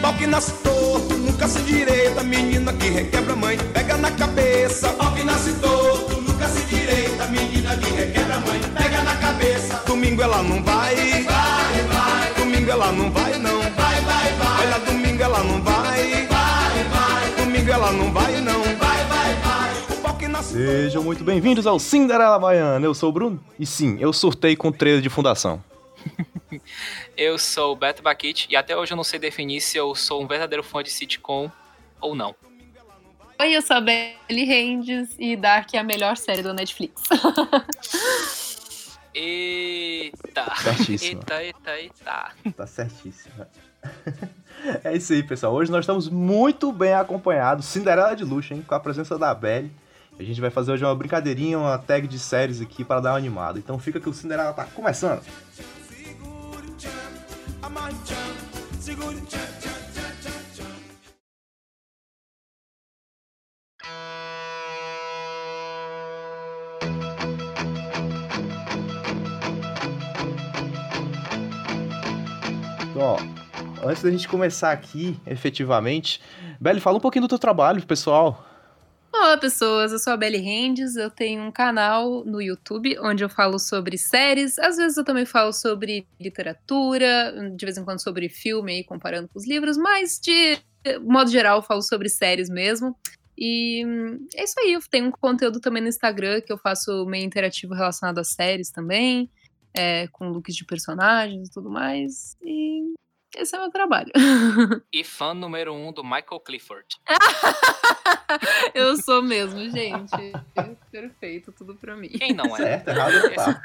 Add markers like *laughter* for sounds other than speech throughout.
Pau que nasce torto, nunca se direita, menina que requebra mãe, pega na cabeça. Pau que nasce torto, nunca se direita, menina que requebra mãe, pega na cabeça. Domingo ela não vai, vai, vai. Domingo ela não vai não, vai, vai, vai. Olha, domingo ela não vai, vai, vai. Domingo ela não vai não, vai, vai, vai. O pau que nasce Sejam muito bem-vindos ao Cinderela Baiana. Eu sou o Bruno e sim, eu surtei com trailer de fundação. *laughs* Eu sou o Beto Baquite e até hoje eu não sei definir se eu sou um verdadeiro fã de sitcom ou não. Oi, eu sou a Belly Rendes e Dark é a melhor série da Netflix. *laughs* Eita! Certíssimo. Eita, eita, eita. Tá certíssimo. É isso aí, pessoal. Hoje nós estamos muito bem acompanhados. Cinderela de luxo, hein? Com a presença da Belly. A gente vai fazer hoje uma brincadeirinha, uma tag de séries aqui para dar uma animada. Então fica que o Cinderela tá começando. Tchan, segure tchan, tchan, ó, antes da gente começar aqui, efetivamente, Belly, fala um pouquinho do teu trabalho, pessoal. Olá, pessoas. Eu sou a Belly Rendes. Eu tenho um canal no YouTube onde eu falo sobre séries. Às vezes eu também falo sobre literatura, de vez em quando sobre filme, aí, comparando com os livros, mas de modo geral eu falo sobre séries mesmo. E hum, é isso aí. Eu tenho um conteúdo também no Instagram que eu faço meio interativo relacionado a séries também, é, com looks de personagens e tudo mais. E esse é o meu trabalho. *laughs* E fã número um do Michael Clifford. *laughs* eu sou mesmo, gente. *laughs* Perfeito, tudo pra mim. Quem não é? Certo, errado tá.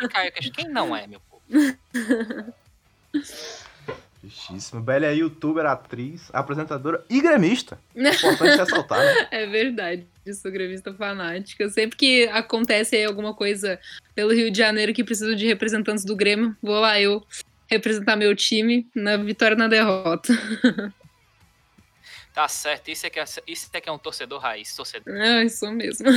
Quem não é, meu povo? Justíssimo. Belly é youtuber, atriz, apresentadora e gremista. Importante ressaltar, né? É verdade, eu sou grevista fanática. Sempre que acontece aí alguma coisa pelo Rio de Janeiro que precisa de representantes do Grêmio, vou lá eu representar meu time na vitória e na derrota. Tá certo, isso é que é, isso é, que é um torcedor raiz, torcedor. Ah, isso mesmo.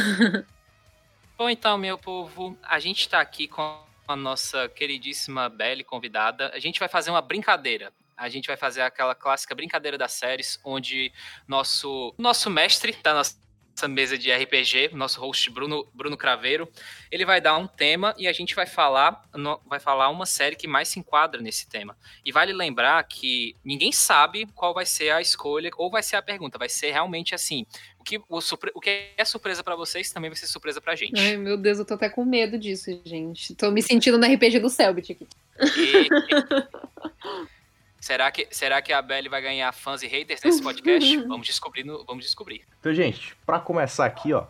Bom, então, meu povo, a gente tá aqui com a nossa queridíssima Belly convidada. A gente vai fazer uma brincadeira. A gente vai fazer aquela clássica brincadeira das séries, onde nosso, nosso mestre da nossa mesa de RPG, nosso host Bruno, Bruno Craveiro, ele vai dar um tema e a gente vai falar, vai falar uma série que mais se enquadra nesse tema. E vale lembrar que ninguém sabe qual vai ser a escolha ou vai ser a pergunta. Vai ser realmente assim. O que, o, o que é surpresa pra vocês também vai ser surpresa pra gente. Ai, meu Deus, eu tô até com medo disso, gente. Tô me sentindo no RPG do Selbit aqui. E- *laughs* será, que, será que a Belly vai ganhar fãs e haters nesse podcast? *laughs* Vamos descobrir. no- vamos descobrir. Então, gente, pra começar aqui, ó,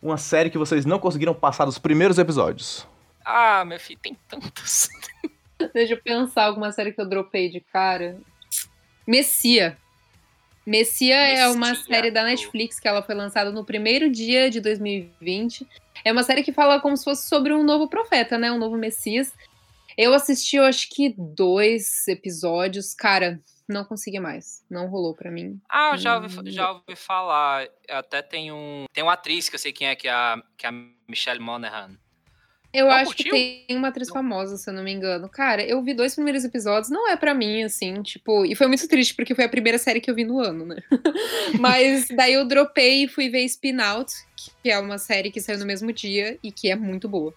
uma série que vocês não conseguiram passar dos primeiros episódios. Ah, meu filho, tem tantos. *laughs* Deixa eu pensar alguma série que eu dropei de cara. Messia. Messia é uma série da. Netflix que ela foi lançada no primeiro dia de 2020. É uma série que fala como se fosse sobre um novo profeta, né? Um novo Messias. Eu assisti, eu acho que dois episódios. Cara, não consegui mais. Não rolou pra mim. Ah, eu já ouvi, já ouvi falar. Até tem um. Tem uma atriz que eu sei quem é, que é a, que é a Michelle Monaghan. Eu Não acho curtiu? que tem uma atriz famosa, se eu não me engano. Cara, eu vi dois primeiros episódios, não é pra mim, assim, tipo. E foi muito triste, porque foi a primeira série que eu vi no ano, né? *laughs* Mas daí eu dropei e fui ver Spin Out, que é uma série que saiu no mesmo dia e que é muito boa.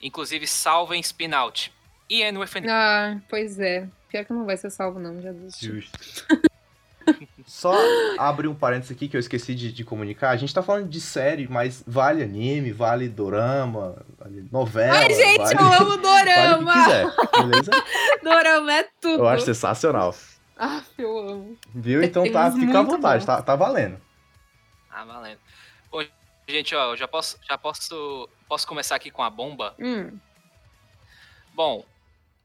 Inclusive, salvem Spin Out. E é no FNP. Ah, pois é. Pior que não vai ser salvo, não, já desisti. Justo. *laughs* Só abrir um parênteses aqui que eu esqueci de, de comunicar. A gente tá falando de série, mas vale anime, vale dorama, vale novela. Ai, gente, vale, eu amo *laughs* vale o que Dorama! quiser, beleza? *laughs* Dorama é tudo! Eu acho sensacional. Ah, eu amo. Viu? Então tá, fica à vontade, bom. tá, tá valendo. Ah, valendo. Bom, gente, ó, eu já posso, já posso, posso começar aqui com a bomba. Hum, Bom,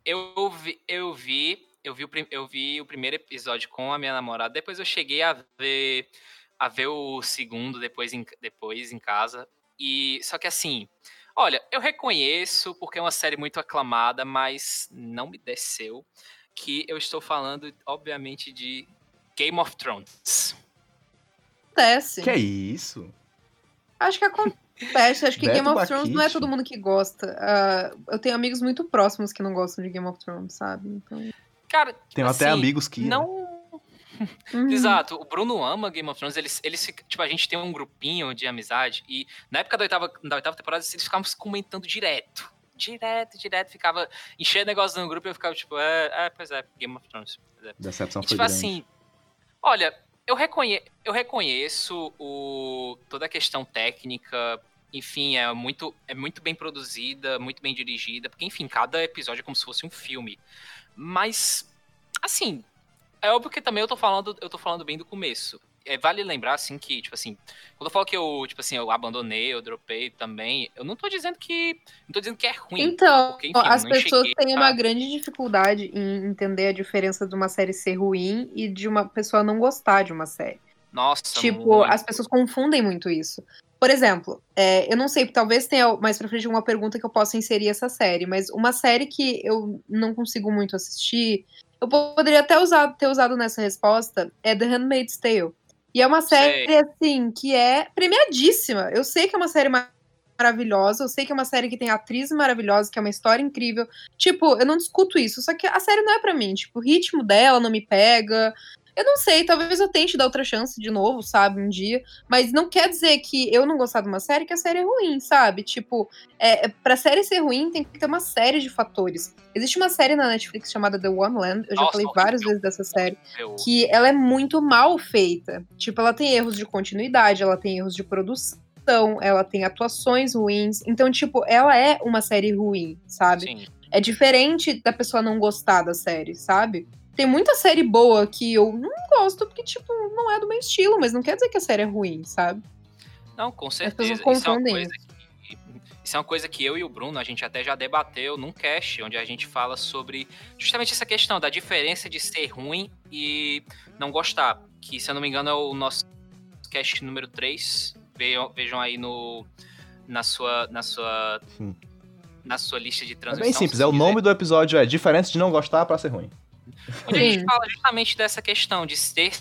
eu vi, eu vi, eu vi, o, prim- eu vi o primeiro episódio com a minha namorada. Depois eu cheguei a ver, a ver o segundo depois em, depois em casa. E só que assim, olha, eu reconheço porque é uma série muito aclamada, mas não me desceu que eu estou falando, obviamente, de Game of Thrones. acontece. Que é isso? Acho que acontece. Acho que Beto Game of Thrones não é todo mundo que gosta. Ah, eu tenho amigos muito próximos que não gostam de Game of Thrones, sabe? Então... Cara, Tenho assim, até amigos que. Não. Uhum. Exato, o Bruno ama Game of Thrones, eles, eles tipo, a gente tem um grupinho de amizade e na época da oitava, da oitava temporada eles ficavam se comentando direto. Direto, direto, ficava enchendo negócio no grupo e eu ficava tipo, é, é pois é, Game of Thrones. É. Decepção E, foi tipo grande. assim, olha, eu, reconhe eu reconheço o, toda a questão técnica, enfim, é muito, é muito bem produzida, muito bem dirigida, porque, enfim, cada episódio é como se fosse um filme. Mas, assim, é óbvio que também eu tô falando, eu tô falando bem do começo. É, vale lembrar, assim, que, tipo assim, quando eu falo que eu, tipo assim, eu abandonei, eu dropei também, eu não tô dizendo que. Não tô dizendo que é ruim. Então, porque, enfim, as pessoas cheguei têm uma grande dificuldade em entender a diferença de uma série ser ruim e de uma pessoa não gostar de uma série. Nossa, Tipo, muito. as pessoas confundem muito isso. Por exemplo, é, eu não sei, talvez tenha mais pra frente uma pergunta que eu possa inserir essa série, mas uma série que eu não consigo muito assistir, eu poderia até usar, ter usado nessa resposta, é The Handmaid's Tale. E é uma série, assim, que é premiadíssima. Eu sei que é uma série ma- maravilhosa, eu sei que é uma série que tem atriz maravilhosa, que é uma história incrível. Tipo, eu não discuto isso, só que a série não é pra mim. Tipo, o ritmo dela não me pega. Eu não sei, talvez eu tente dar outra chance de novo, sabe, um dia. Mas não quer dizer que eu não gostar de uma série que a série é ruim, sabe? Tipo, é, é- pra série ser ruim tem que ter uma série de fatores. Existe uma série na Netflix chamada The One Land, eu já Nossa, falei horrível. várias vezes dessa série, que ela é muito mal feita. Tipo, ela tem erros de continuidade, ela tem erros de produção, ela tem atuações ruins. Então, tipo, ela é uma série ruim, sabe? Sim. É diferente da pessoa não gostar da série, sabe? Tem muita série boa que eu não gosto porque, tipo, não é do meu estilo, mas não quer dizer que a série é ruim, sabe? Não, com certeza. Isso é, uma confundem coisa que, isso é uma coisa que eu e o Bruno, a gente até já debateu num cast, onde a gente fala sobre justamente essa questão da diferença de ser ruim e não gostar. Que, se eu não me engano, é o nosso cast número 3. Vejam, vejam aí no, na sua. Na sua Sim. na sua lista de É transmissão. bem simples, é o nome do episódio é Diferença de não gostar pra ser ruim. Onde a gente fala justamente dessa questão de ter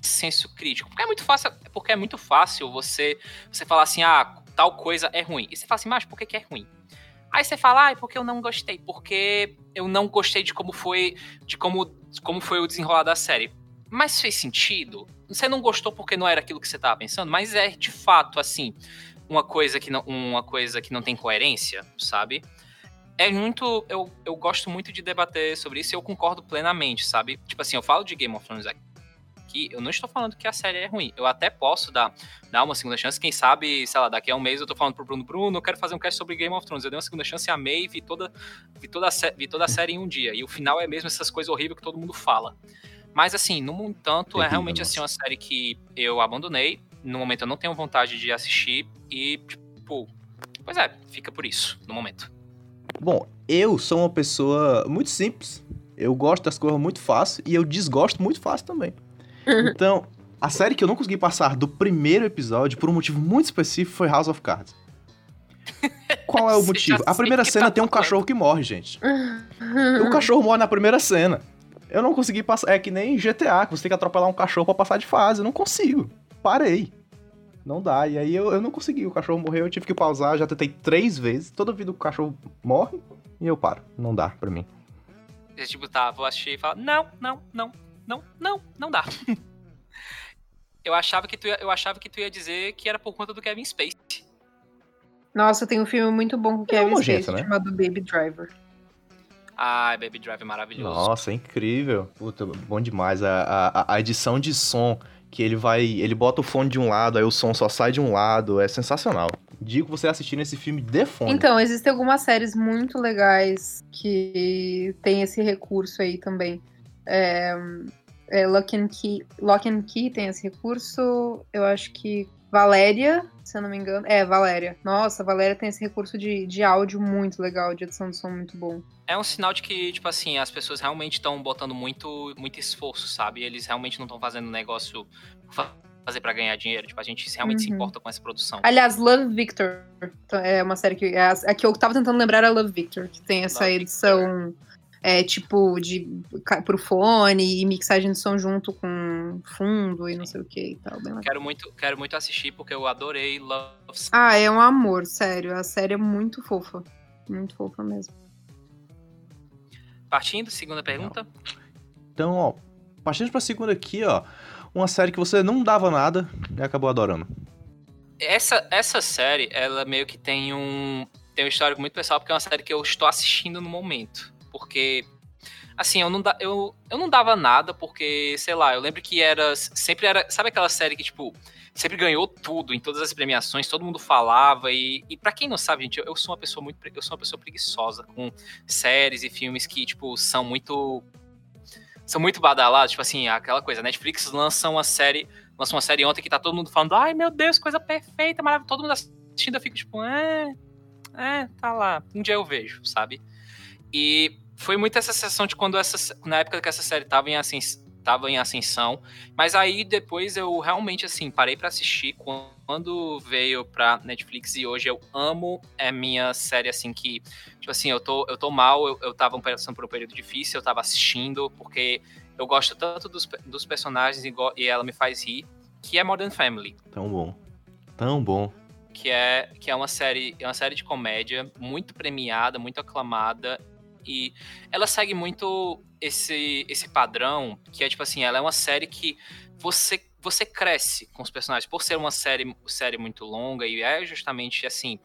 senso crítico. Porque é muito fácil, porque é muito fácil você, você falar assim, ah, tal coisa é ruim. E você fala assim, mas por que, que é ruim? Aí você fala, ah, é porque eu não gostei, porque eu não gostei de como foi, de como, como foi o desenrolar da série. Mas fez sentido? Você não gostou porque não era aquilo que você estava pensando, mas é de fato assim, uma coisa que não, uma coisa que não tem coerência, sabe? É muito. Eu, eu gosto muito de debater sobre isso e eu concordo plenamente, sabe? Tipo assim, eu falo de Game of Thrones aqui, eu não estou falando que a série é ruim. Eu até posso dar, dar uma segunda chance. Quem sabe, sei lá, daqui a um mês eu tô falando pro Bruno, Bruno, eu quero fazer um cast sobre Game of Thrones. Eu dei uma segunda chance, amei, vi toda, vi toda, a, vi toda a série em um dia. E o final é mesmo essas coisas horríveis que todo mundo fala. Mas assim, no entanto, é realmente assim uma série que eu abandonei. No momento eu não tenho vontade de assistir. E, tipo, pois é, fica por isso, no momento. Bom, eu sou uma pessoa muito simples. Eu gosto das coisas muito fácil e eu desgosto muito fácil também. Então, a série que eu não consegui passar do primeiro episódio, por um motivo muito específico, foi House of Cards. *laughs* Qual é o motivo? A primeira cena tá tem um cachorro que morre, gente. O cachorro morre na primeira cena. Eu não consegui passar. É que nem GTA, que você tem que atropelar um cachorro pra passar de fase. Eu não consigo. Parei. Não dá. E aí eu, eu não consegui. O cachorro morreu, eu tive que pausar. Já tentei três vezes. Toda vida o cachorro morre e eu paro. Não dá pra mim. Você, tipo, tá, vou assistir e falar, não, não, não, não, não, não dá. *laughs* eu, achava que tu ia, eu achava que tu ia dizer que era por conta do Kevin Spacey. Nossa, tem um filme muito bom com o Kevin nojento, Spacey né? chamado Baby Driver. Ai, Baby Drive é maravilhoso. Nossa, é incrível. Puta, bom demais. A, a, a edição de som, que ele vai. Ele bota o fone de um lado, aí o som só sai de um lado. É sensacional. Digo você assistir esse filme de fone. Então, existem algumas séries muito legais que tem esse recurso aí também. É, é Lock, and Key, Lock and Key tem esse recurso. Eu acho que Valéria, se eu não me engano. É, Valéria. Nossa, Valéria tem esse recurso de, de áudio muito legal, de edição de som muito bom. É um sinal de que, tipo assim, as pessoas realmente estão botando muito, muito esforço, sabe? Eles realmente não estão fazendo negócio fa- fazer pra ganhar dinheiro. Tipo, a gente realmente se Uhum. importa com essa produção. Aliás, Love Victor é uma série que. É a, a que eu tava tentando lembrar era Love Victor, que tem essa Love edição. É, tipo, de pro fone e mixagem de som junto com fundo e não sei o que e tal. Quero muito, quero muito assistir porque eu adorei Love Ah, é um amor, sério. A série é muito fofa. Muito fofa mesmo. Partindo, segunda pergunta. Então, ó, partindo pra segunda aqui, ó, uma série que você não dava nada e acabou adorando. Essa, essa série, ela meio que tem um, tem um histórico muito pessoal, porque é uma série que eu estou assistindo no momento. Porque, assim, eu não, da, eu, eu não dava nada, porque, sei lá, eu lembro que era. Sempre era. Sabe aquela série que, tipo, sempre ganhou tudo em todas as premiações, todo mundo falava. E, e para quem não sabe, gente, eu, eu, sou uma pessoa muito. Eu sou uma pessoa preguiçosa com séries e filmes que, tipo, são muito. São muito badalados, tipo assim, aquela coisa, Netflix lança uma série, lança uma série ontem que tá todo mundo falando, ai meu Deus, coisa perfeita, maravilhosa, todo mundo assistindo, eu fico tipo, é, é, tá lá, um dia eu vejo, sabe? E foi muito essa sensação de quando essa, na época que essa série tava em, assim, tava em ascensão, mas aí depois eu realmente, assim, parei para assistir quando veio pra Netflix e hoje eu amo, é minha série, assim, que, tipo assim, eu tô, eu tô mal, eu, eu tava passando por um período difícil, eu tava assistindo, porque eu gosto tanto dos, dos personagens e, e ela me faz rir, que é Modern Family. Tão bom. Tão bom que é, que é uma série é uma série de comédia muito premiada, muito aclamada e ela segue muito esse esse padrão que é tipo assim, ela é uma série que você você cresce com os personagens. Por ser uma série série muito longa e é justamente assim,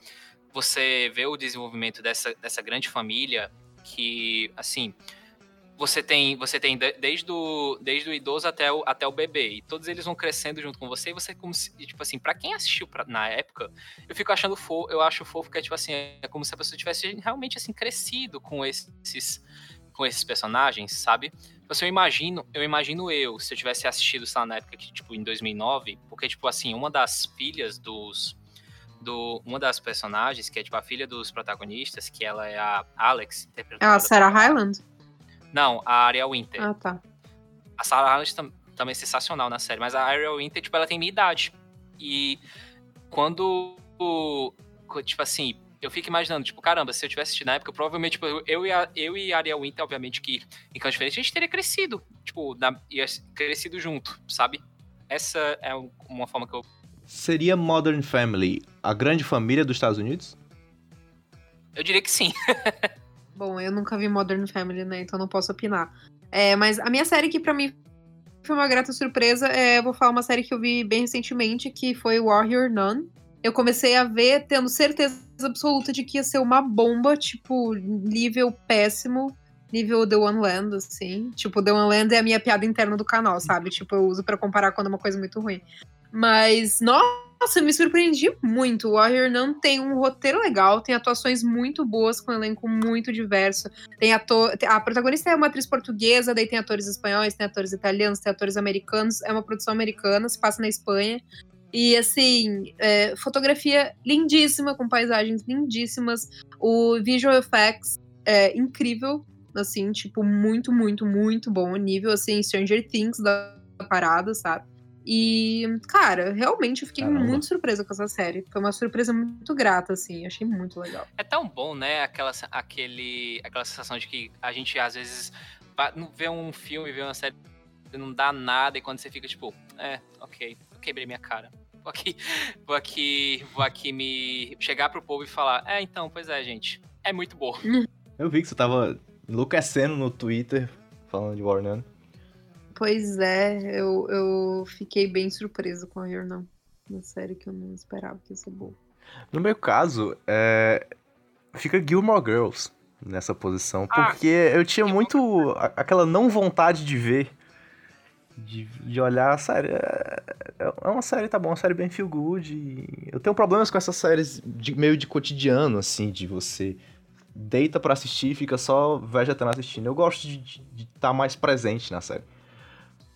você vê o desenvolvimento dessa dessa grande família que assim, você tem, você tem desde o, desde o idoso até o, até o bebê. E todos eles vão crescendo junto com você. E você, como se, tipo assim, pra quem assistiu pra, na época, eu fico achando fofo, eu acho fofo que é tipo assim, é como se a pessoa tivesse realmente assim, crescido com esses, com esses personagens, sabe? Tipo assim, eu imagino, eu imagino eu, se eu tivesse assistido, sei lá, na época que, tipo, em 2009, porque, tipo assim, uma das filhas dos, do uma das personagens, que é tipo a filha dos protagonistas, que ela é a Alex, interpretada. É a Sarah Hyland? Não, a Ariel Winter. Ah, tá. A Sarah Hyland tam, também é sensacional na série, mas a Ariel Winter, tipo, ela tem minha idade. E quando, tipo assim, eu fico imaginando, tipo, caramba, se eu tivesse assistido na época, provavelmente, tipo, eu e a, eu e a Ariel Winter, obviamente que em cantos diferentes, a gente teria crescido, tipo, na, ia crescido junto, sabe? Essa é uma forma que eu... Seria Modern Family a grande família dos Estados Unidos? Eu diria que sim. *laughs* Bom, eu nunca vi Modern Family, né? Então não posso opinar. É, mas a minha série que para mim foi uma grata surpresa, é, vou falar uma série que eu vi bem recentemente, que foi Warrior Nun. Eu comecei a ver tendo certeza absoluta de que ia ser uma bomba, tipo, nível péssimo, nível The One Land, assim. Tipo, The One Land é a minha piada interna do canal, sabe? Tipo, eu uso para comparar quando é uma coisa muito ruim. Mas, nossa! Nossa, me surpreendi muito. O Warrior não tem um roteiro legal, tem atuações muito boas, com um elenco muito diverso. Tem ator. A protagonista é uma atriz portuguesa, daí tem atores espanhóis, tem atores italianos, tem atores americanos. É uma produção americana, se passa na Espanha. E assim, é, fotografia lindíssima, com paisagens lindíssimas. O visual effects é incrível, assim, tipo, muito, muito, muito bom. Nível assim, Stranger Things da parada, sabe? E, cara, realmente eu fiquei Caramba. muito surpresa com essa série. Foi uma surpresa muito grata, assim. Achei muito legal. É tão bom, né? Aquela, aquele, aquela sensação de que a gente, às vezes, vê um filme, vê uma série, não dá nada, e quando você fica tipo, é, ok, eu quebrei minha cara. Vou aqui, vou aqui, vou aqui me chegar pro povo e falar, é, então, pois é, gente, é muito bom. Eu vi que você tava enlouquecendo no Twitter falando de Warner. Pois é, eu, eu fiquei bem surpresa com a Não. Uma série que eu não esperava que ia ser boa. No meu caso, é... fica Gilmore Girls nessa posição, ah, porque eu tinha muito aquela não vontade de ver, de, de olhar a série. É, é uma série, tá bom, uma série bem feel good. eu tenho problemas com essas séries de, meio de cotidiano, assim, de você deita para assistir e fica só vegetando assistindo. Eu gosto de estar tá mais presente na série.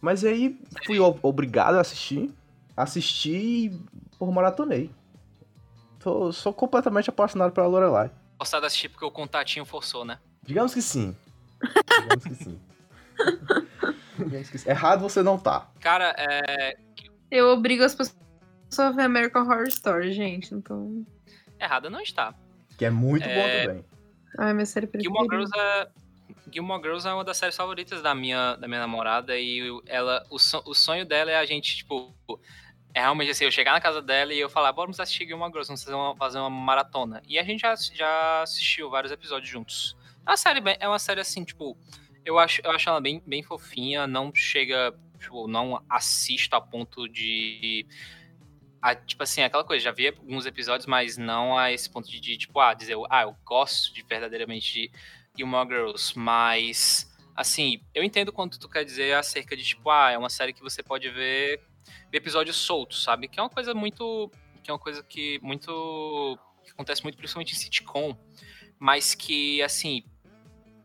Mas aí fui obrigado a assistir. Assisti e por maratonei. Tô, sou completamente apaixonado pela Lorelai. Gostar de assistir porque o contatinho forçou, né? Digamos que sim. Digamos que sim. *laughs* Digamos que sim. Errado você não tá. Cara, é. Eu obrigo as pessoas a ver American Horror Story, gente, então. Errada não está. Que é muito é... bom também. Ai, minha série preferida. Gilmore Girls é Gilmore Girls é uma das séries favoritas da minha, da minha namorada e ela, o, o sonho dela é a gente, tipo, é realmente assim, eu chegar na casa dela e eu falar, vamos assistir Gilmore Girls, vamos fazer uma, fazer uma maratona. E a gente já, já assistiu vários episódios juntos. É uma série, é uma série assim, tipo, Eu acho, eu acho ela bem, bem fofinha, não chega, tipo, não assista a ponto de. A, tipo assim, aquela coisa, já vi alguns episódios, mas não a esse ponto de, de tipo, ah, dizer, ah, eu gosto de verdadeiramente de Gilmore Girls, mas assim, eu entendo quanto tu quer dizer acerca de, tipo, ah, é uma série que você pode ver, episódios soltos, sabe? Que é uma coisa muito. Que é uma coisa que muito. que acontece muito, principalmente em sitcom, mas que, assim,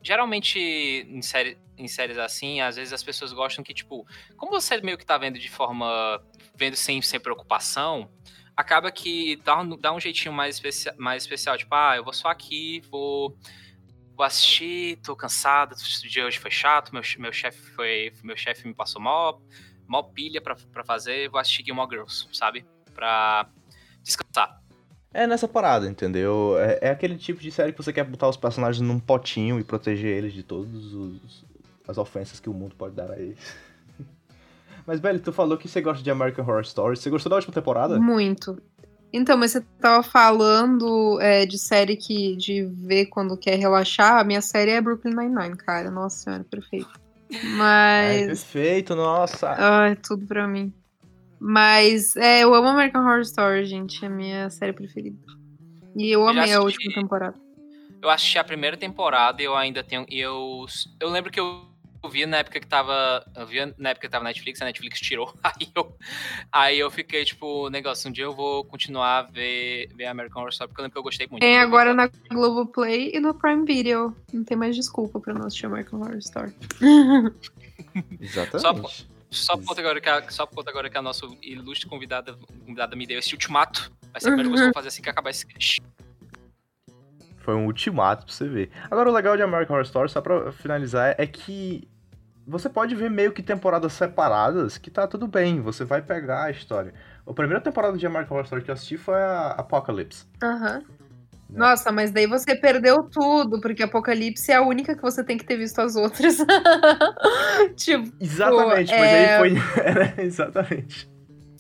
geralmente em, série, em séries assim, às vezes as pessoas gostam que, tipo, como você meio que tá vendo de forma. vendo sem, sem preocupação, acaba que dá, dá um jeitinho mais, mais especial. Tipo, ah, eu vou só aqui, vou. Vou assistir, tô cansado, o dia hoje foi chato, meu, meu chefe foi. Meu chefe me passou mó, mó pilha pra, pra fazer, vou assistir Gilmore Girls, sabe? Pra descansar. É nessa parada, entendeu? É, é, aquele tipo de série que você quer botar os personagens num potinho e proteger eles de todas as ofensas que o mundo pode dar a eles. *laughs* Mas, Belly, tu falou que você gosta de American Horror Story. Você gostou da última temporada? Muito. Então, mas você tava falando é, de série que de ver quando quer relaxar. A minha série é Brooklyn Nine-Nine, cara. Nossa senhora, perfeito. Mas. É, perfeito, nossa. Ai, tudo pra mim. Mas é, eu amo American Horror Story, gente. É a minha série preferida. E eu amei a última temporada. Eu assisti a primeira temporada e eu ainda tenho. E eu, eu lembro que eu vi na época que tava. Eu vi na época que tava Netflix, a Netflix tirou. *laughs* Aí eu, aí eu fiquei, tipo, negócio, um dia eu vou continuar a ver, ver American Horror Story, porque eu lembro que eu gostei muito. Tem agora na Globoplay e no Prime Video. Não tem mais desculpa pra não assistir American Horror Story. *laughs* Exatamente. Só, só por conta agora que a, só por conta agora que a nossa ilustre convidada, convidada me deu esse ultimato. Vai ser a primeira coisa que eu vou fazer assim que acabar esse cast. Foi um ultimato pra você ver. Agora, o legal de American Horror Story, só pra finalizar, é que você pode ver meio que temporadas separadas que tá tudo bem, você vai pegar a história. A primeira temporada de American Horror Story que eu assisti foi a Apocalypse. Aham. Uhum. Né? Nossa, mas daí você perdeu tudo, porque Apocalipse é a única que você tem que ter visto as outras. *laughs* tipo, exatamente, mas é... aí foi. *laughs* É, exatamente.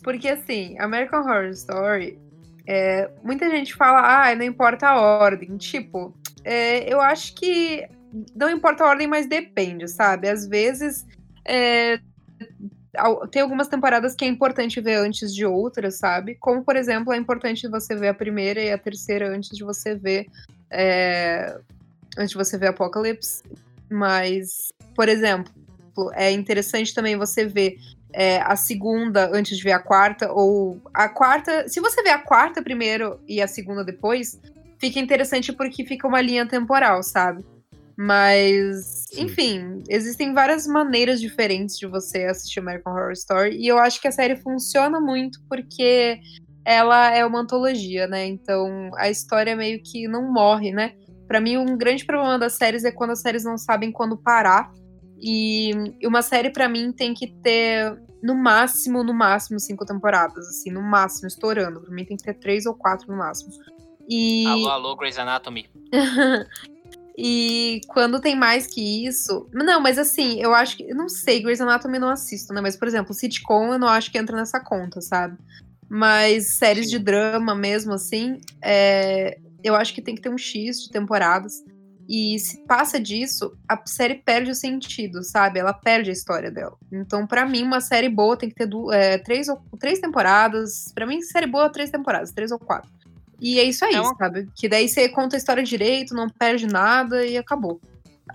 Porque assim, American Horror Story, é, muita gente fala, ah, não importa a ordem. Tipo, é, eu acho que não importa a ordem, mas depende, sabe? Às vezes é, tem algumas temporadas que é importante ver antes de outras, sabe? Como, por exemplo, é importante você ver a primeira e a terceira antes de você ver. É, antes de você ver Apocalypse. Mas, por exemplo, é interessante também você ver é, a segunda antes de ver a quarta, ou a quarta. Se você ver a quarta primeiro e a segunda depois, fica interessante porque fica uma linha temporal, sabe? Mas, Sim. enfim, existem várias maneiras diferentes de você assistir American Horror Story. E eu acho que a série funciona muito porque ela é uma antologia, né? Então a história meio que não morre, né? Para mim, um grande problema das séries é quando as séries não sabem quando parar. E uma série, para mim, tem que ter no máximo, no máximo, cinco temporadas, assim, no máximo, estourando. Pra mim tem que ter três ou quatro no máximo. E... Alô, alô, Grey's Anatomy. *laughs* E quando tem mais que isso. Não, mas assim, eu acho que. Eu não sei, Grey's Anatomy eu não assisto, né? Mas, por exemplo, sitcom eu não acho que entra nessa conta, sabe? Mas séries de drama mesmo, assim, é, eu acho que tem que ter um X de temporadas. E se passa disso, a série perde o sentido, sabe? Ela perde a história dela. Então, para mim, uma série boa tem que ter é, três, ou, três temporadas. para mim, série boa, três temporadas, três ou quatro. E é isso aí, é uma... sabe? Que daí você conta a história direito, não perde nada e acabou.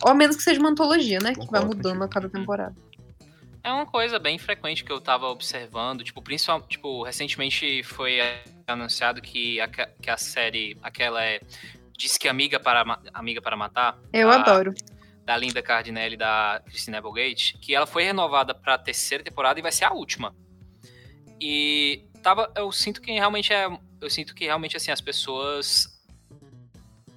Ou a menos que seja uma antologia, né? que vai mudando a cada temporada. É uma coisa bem frequente que eu tava observando, tipo, principalmente, tipo, recentemente foi anunciado que a, que a série, aquela é Diz que Amiga para, Amiga para Matar. Eu a, adoro. Da Linda Cardinelli e da Christine Applegate, que ela foi renovada pra terceira temporada e vai ser a última. E tava, eu sinto que realmente é eu sinto que realmente, assim, as pessoas.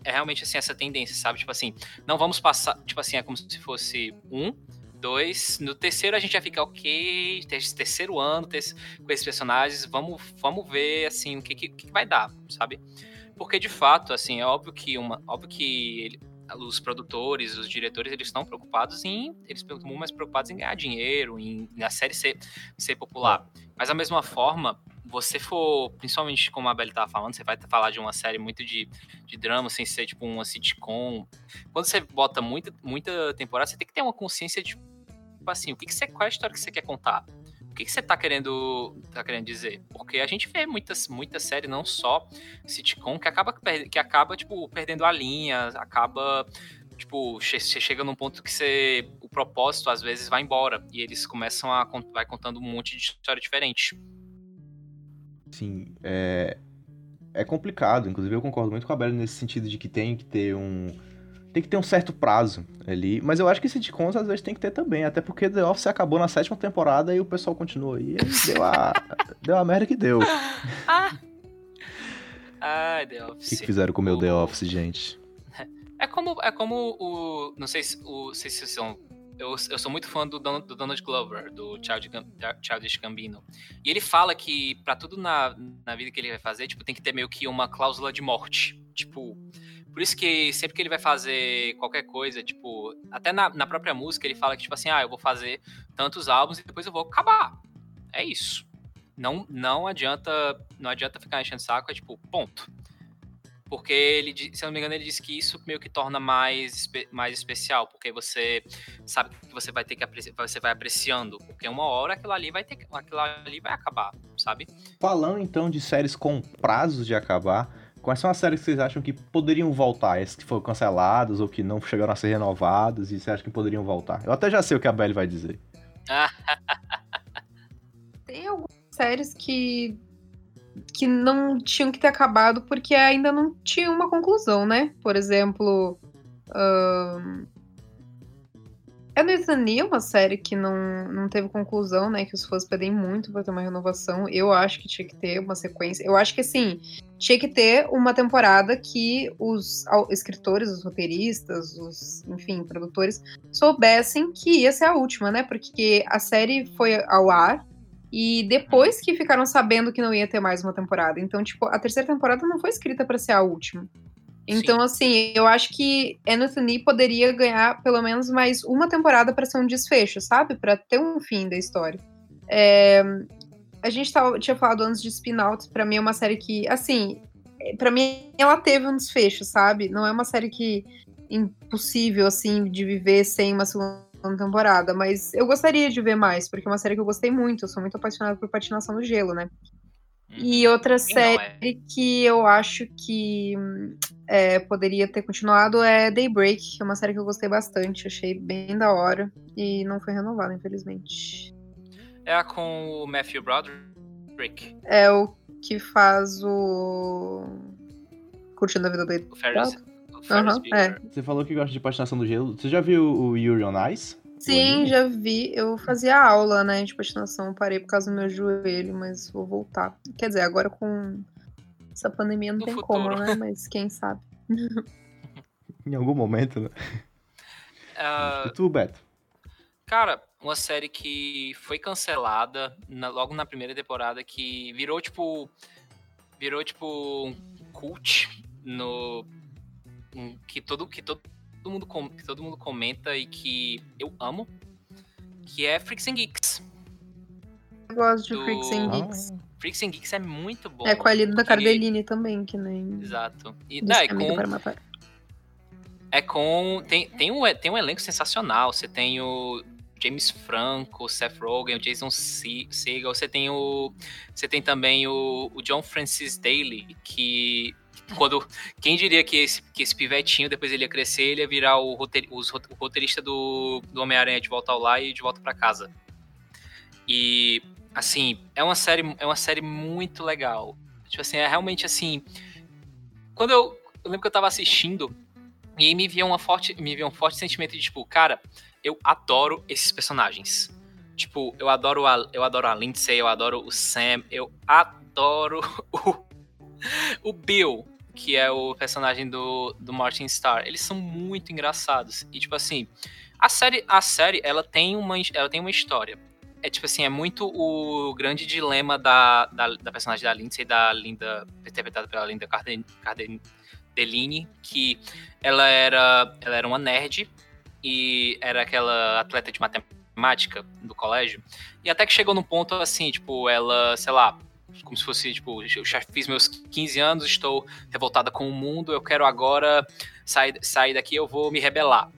É realmente, assim, essa tendência, sabe? Tipo assim, não vamos passar. Tipo assim, é como se fosse um, dois. No terceiro a gente já fica, ok, terceiro ano com esses personagens, vamos, vamos ver, assim, o que, que, que vai dar, sabe? Porque, de fato, assim, é óbvio que uma. Óbvio que ele, os produtores, os diretores, eles estão preocupados em. Eles estão mais preocupados em ganhar dinheiro, em, a série ser, ser popular. Mas, da mesma forma, você for, principalmente como a Belle tava falando, você vai falar de uma série muito de, de drama, sem ser tipo uma sitcom. Quando você bota muita, muita temporada, você tem que ter uma consciência de, tipo assim, o que, que você, qual é a história que você quer contar? O que, que você tá querendo, tá querendo dizer? Porque a gente vê muitas, muitas séries, não só sitcom, que acaba, que acaba tipo, perdendo a linha, acaba tipo, você chega num ponto que você, o propósito às vezes vai embora e eles começam a vai contando um monte de história diferente. Sim, é, é complicado. Inclusive, eu concordo muito com a Bela nesse sentido de que tem que ter um. Tem que ter um certo prazo ali. Mas eu acho que sitcoms às vezes tem que ter também. Até porque The Office acabou na sétima temporada e o pessoal continuou aí. deu a, *laughs* deu a merda que deu. Ah. Ai, The Office. O que, que fizeram com o meu The Office, gente? É como, é como o. Não sei se, o, se vocês são eu, eu sou muito fã do, do Donald Glover, do Childish Gambino. E ele fala que para tudo na, na vida que ele vai fazer, tipo, tem que ter meio que uma cláusula de morte. Tipo, por isso que sempre que ele vai fazer qualquer coisa, tipo, até na, na própria música ele fala que, tipo assim, ah, eu vou fazer tantos álbuns e depois eu vou acabar. É isso. Não, não adianta não adianta ficar enchendo saco, é tipo, ponto. Porque ele, se eu não me engano, ele disse que isso meio que torna mais, mais especial, porque você sabe que você vai ter que você vai apreciando, porque uma hora aquilo ali vai ter aquilo ali vai acabar, sabe? Falando então de séries com prazos de acabar, quais são as séries que vocês acham que poderiam voltar? Essas que foram canceladas ou que não chegaram a ser renovadas e você acha que poderiam voltar? Eu até já sei o que a Belly vai dizer. *laughs* Tem algumas séries que que não tinham que ter acabado porque ainda não tinha uma conclusão, né? Por exemplo, um... é uma série que não, não teve conclusão, né? Que os fãs pedem muito para ter uma renovação. Eu acho que tinha que ter uma sequência. Eu acho que assim, tinha que ter uma temporada que os escritores, os roteiristas, os, enfim, produtores soubessem que ia ser a última, né? Porque a série foi ao ar e depois que ficaram sabendo que não ia ter mais uma temporada. Então, tipo, a terceira temporada não foi escrita para ser a última. Então, Sim. assim, eu acho que Anthony poderia ganhar pelo menos mais uma temporada para ser um desfecho, sabe? Para ter um fim da história. É... A gente tava, tinha falado antes de Spin-Out, pra mim é uma série que, assim, para mim ela teve um desfecho, sabe? Não é uma série que impossível, assim, de viver sem uma segunda temporada, mas eu gostaria de ver mais, porque é uma série que eu gostei muito, eu sou muito apaixonada por patinação no gelo, né? E uhum. outra série é. que eu acho que é, poderia ter continuado é Daybreak, que é uma série que eu gostei bastante, achei bem da hora, e não foi renovada, infelizmente. É a com o Matthew Broderick? É o que faz o. Curtindo a vida do O Ferris, Uhum, é. Você falou que gosta de patinação do gelo. Você já viu o Yuri on Ice? Sim, já vi. Eu fazia aula, né, de patinação. Parei por causa do meu joelho, mas vou voltar. Quer dizer, agora com essa pandemia não no tem futuro. como, né? *laughs* Mas quem sabe. em algum momento, né? Uh... *laughs* E tu, Beto? Cara, uma série que foi cancelada na, logo na primeira temporada, que virou tipo. Virou tipo um cult no, que todo que todo, todo mundo que todo mundo comenta e que eu amo, que é Freaks and Geeks. Eu gosto de do... Freaks and Geeks. Ah. Freaks and Geeks é muito bom. É com a Lida da Cardellini também, que nem. Exato. E não, é com É com tem, tem um tem um elenco sensacional. Você tem o James Franco, o Seth Rogen, o Jason Segel, você tem o você tem também o, o John Francis Daly, que quando quem diria que esse, que esse pivetinho depois ele ia crescer, ele ia virar o, roteir, os, o roteirista do, do Homem-Aranha de volta ao lar e de volta para casa. E assim, é uma série é uma série muito legal. Tipo assim, é realmente assim, quando eu, eu lembro que eu tava assistindo e aí me via uma forte me via um forte sentimento de tipo, cara, eu adoro esses personagens. Tipo, eu adoro a, eu adoro a Lindsay, eu adoro o Sam, eu adoro *laughs* o, o Bill que é o personagem do, do Martin Starr, eles são muito engraçados. E, tipo assim, a série, a série ela, tem uma, ela tem uma história. É tipo assim, é muito o grande dilema da, da, da personagem da Lindsay, da Linda, interpretada pela Linda Cardellini, que ela era, ela era uma nerd e era aquela atleta de matemática do colégio. E até que chegou num ponto assim, tipo, ela, sei lá, como se fosse, tipo, eu já fiz meus 15 anos, estou revoltada com o mundo, eu quero agora sair, sair daqui, eu vou me rebelar.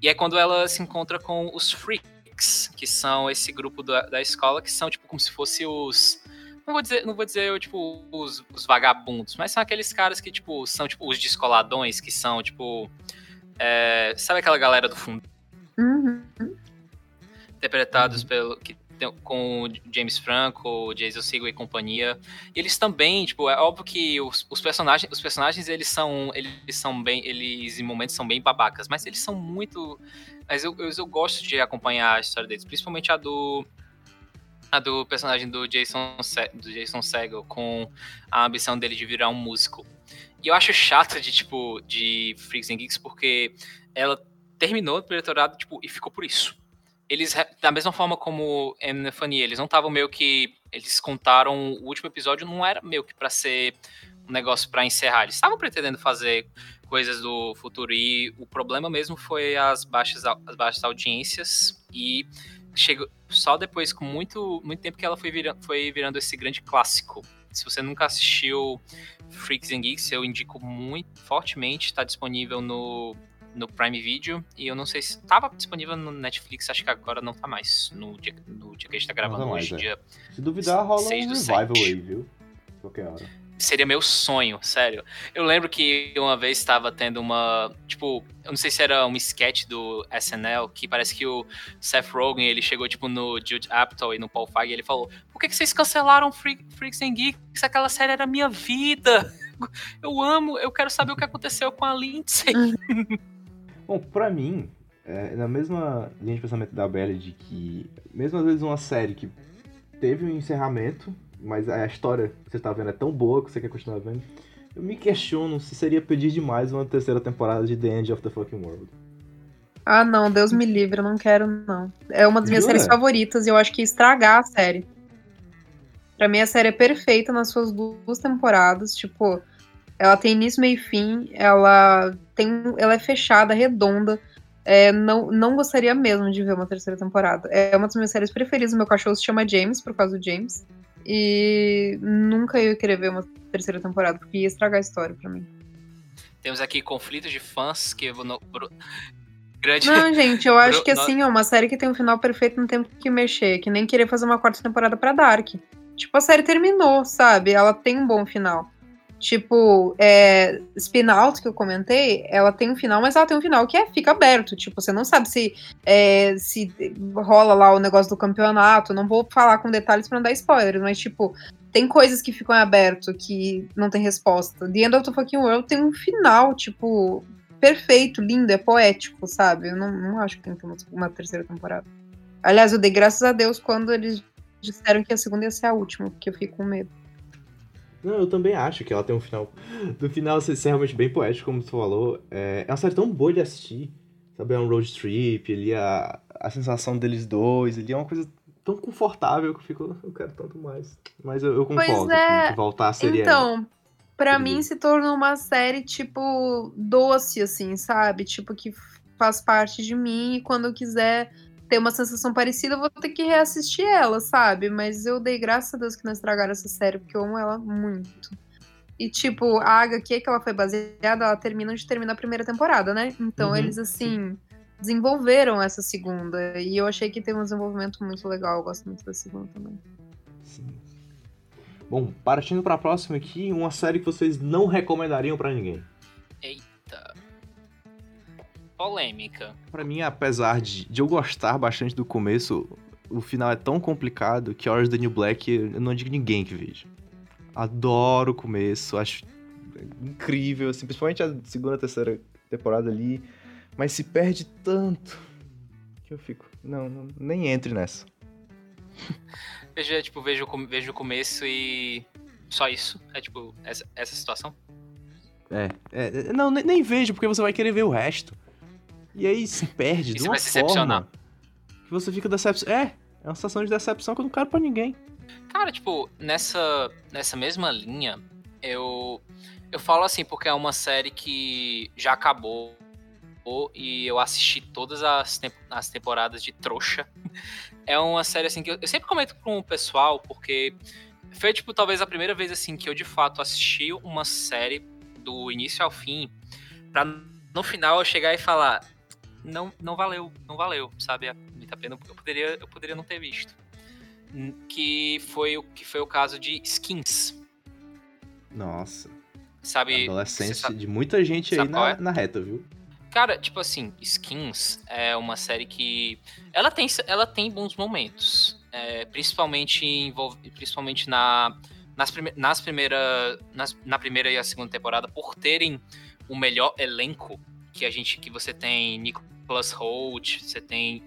E é quando ela se encontra com os freaks, que são esse grupo da, da escola, que são, tipo, como se fosse os não vou dizer, não vou dizer tipo, os, os, vagabundos, mas são aqueles caras que, tipo, são tipo os descoladões, que são, tipo. É, sabe aquela galera do fundo? Uhum. Interpretados pelo. Que, com o James Franco, Jason Segel e companhia. E eles também, tipo, é óbvio que os, os, personagens, os personagens eles são, eles são bem, eles em momentos são bem babacas, mas eles são muito, mas eu, eu, eu gosto de acompanhar a história deles, principalmente a do a do personagem do Jason, do Jason Segel com a ambição dele de virar um músico. E eu acho chato de, tipo, de Freaks and Geeks porque ela terminou o diretorado, tipo, e ficou por isso. Eles, da mesma forma como Fanny, eles não estavam meio que. Eles contaram o último episódio, não era meio que para ser um negócio para encerrar. Eles estavam pretendendo fazer coisas do futuro e o problema mesmo foi as baixas, as baixas audiências e chegou só depois, com muito, muito tempo, que ela foi, vira, foi virando esse grande clássico. Se você nunca assistiu Freaks and Geeks, eu indico muito fortemente. Está disponível no, no Prime Video. E eu não sei se estava disponível no Netflix, acho que agora não está mais. No dia, no dia que a gente está gravando mais, hoje, é. dia. Se duvidar, rola um revival aí, viu? Qualquer hora seria meu sonho, sério. Eu lembro que uma vez estava tendo uma, tipo, eu não sei se era um sketch do SNL, que parece que o Seth Rogen, ele chegou, tipo, no Jude Apatow e no Paul Feig, e ele falou, por que, que vocês cancelaram Freak, Freaks and Geeks? Aquela série era minha vida. *laughs* Eu amo, eu quero saber o que aconteceu com a Lindsay. *laughs* Bom, pra mim, é, na mesma linha de pensamento da Bella, de que, mesmo às vezes uma série que teve um encerramento, mas a história que você tá vendo é tão boa que você quer continuar vendo. Eu me questiono se seria pedir demais uma terceira temporada de The End of the Fucking World. Ah, não, Deus me livre, eu não quero, não. É uma das minhas séries favoritas e eu acho que estragar a série. Pra mim, a série é perfeita nas suas duas temporadas. Tipo, ela tem início, meio e fim, ela tem. Ela é fechada, redonda. É, não, não gostaria mesmo de ver uma terceira temporada. É uma das minhas séries preferidas. Meu cachorro se chama James, por causa do James. E nunca ia querer ver uma terceira temporada, porque ia estragar a história pra mim. Temos aqui conflitos de fãs que no, grande. Não, gente, eu *laughs* acho que assim, é uma série que tem um final perfeito, não tem que mexer, que nem querer fazer uma quarta temporada pra Dark. Tipo, a série terminou, sabe? Ela tem um bom final. Tipo, é, Spin Out, que eu comentei, ela tem um final, mas ela tem um final que é, fica aberto. Tipo, você não sabe se, é, se rola lá o negócio do campeonato. Não vou falar com detalhes para não dar spoilers, mas, tipo, tem coisas que ficam aberto que não tem resposta. The End of the Fucking World tem um final, tipo, perfeito, lindo, é poético, sabe? Eu não, não acho que tem uma terceira temporada. Aliás, eu dei graças a Deus quando eles disseram que a segunda ia ser a última, porque eu fiquei com medo. Não, eu também acho que ela tem um final. Do final ser, ser realmente bem poético, como tu falou. É, é uma série tão boa de assistir. Sabe? É um road trip, ali a, a sensação deles dois, ali é uma coisa tão confortável que eu fico, eu quero tanto mais. Mas eu, eu concordo é. que voltar seria. Então, pra seria. mim se tornou uma série, tipo, doce, assim, sabe? Tipo, que faz parte de mim e quando eu quiser ter uma sensação parecida, eu vou ter que reassistir ela, sabe? Mas eu dei graças a Deus que não estragaram essa série, porque eu amo ela muito. E, tipo, a HQ que ela foi baseada, ela termina onde termina a primeira temporada, né? Então uhum. eles, assim, desenvolveram essa segunda. E eu achei que tem um desenvolvimento muito legal. Eu gosto muito da segunda também. Sim. Bom, partindo pra próxima aqui, uma série que vocês não recomendariam para ninguém. Polêmica. Para mim, apesar de, de eu gostar bastante do começo, o final é tão complicado que Orange the New Black eu não digo ninguém que veja. Adoro o começo, acho incrível, assim, principalmente a segunda, terceira temporada ali, mas se perde tanto que eu fico, não, não nem entre nessa. *laughs* Veja, tipo, vejo, vejo o começo e só isso, é tipo, essa, essa situação? É, é, não, nem, nem vejo, porque você vai querer ver o resto. E aí se *laughs* perde de uma forma que você fica decepcionado. É, é uma sensação de decepção que eu não quero pra ninguém. Cara, tipo, nessa, nessa mesma linha, eu, eu falo assim porque é uma série que já acabou e eu assisti todas as, temp as temporadas de trouxa. *laughs* É uma série assim que eu, eu sempre comento com o pessoal porque foi, tipo, talvez a primeira vez, assim, que eu de fato assisti uma série do início ao fim, pra no final eu chegar e falar: não, não valeu, não valeu, sabe? Muita pena, eu poderia, eu poderia não ter visto. Que foi, o, que foi o caso de Skins. Nossa. Sabe? Adolescência sabe- de muita gente aí na, é? na reta, viu? Cara, tipo assim, Skins é uma série que. Ela tem, ela tem bons momentos. É, principalmente envolv... principalmente na, nas, prime... nas primeira, nas, na primeira e a segunda temporada, por terem o melhor elenco que a gente. que você tem Nicholas Holt, você tem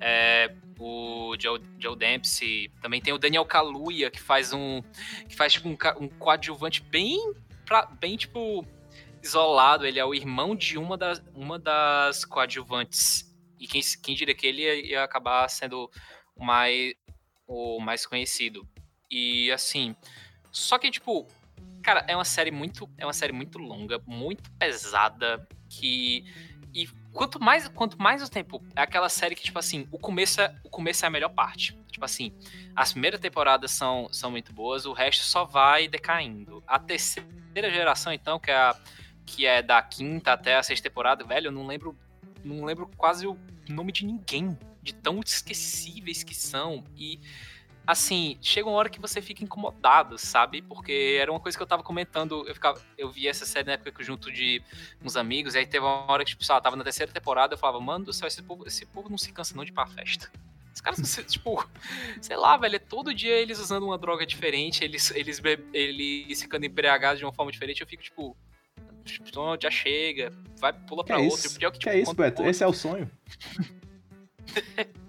é, o Joe, Joe Dempsey, também tem o Daniel Kaluuya, que faz um. que faz tipo um, um coadjuvante bem. Pra, bem tipo isolado, ele é o irmão de uma das, uma das coadjuvantes. E quem, quem diria que ele ia, ia acabar sendo o mais, o mais conhecido. E assim, só que tipo, cara, é uma série muito, é uma série muito longa, muito pesada, que quanto mais, quanto mais o tempo, é aquela série que tipo assim, o começo é, o começo é a melhor parte. Tipo assim, as primeiras temporadas são, são muito boas, o resto só vai decaindo. A terceira geração então, que é a que é da quinta até a sexta temporada, velho, eu não lembro, não lembro quase o nome de ninguém, de tão esquecíveis que são. E assim, chega uma hora que você fica incomodado, sabe? Porque era uma coisa que eu tava comentando, eu ficava, eu vi essa série na época junto de uns amigos, e aí teve uma hora que, tipo, sei lá, tava na terceira temporada, eu falava, mano do céu, esse povo, esse povo não se cansa não de ir pra festa. Os caras, *laughs* tipo, sei lá, velho, é todo dia eles usando uma droga diferente, eles, eles, eles ficando embriagados de uma forma diferente, eu fico, tipo, então já chega, vai, pula Que pra é outro. isso? E pior que, Que tipo, é isso, Beto? Esse é o sonho. *laughs*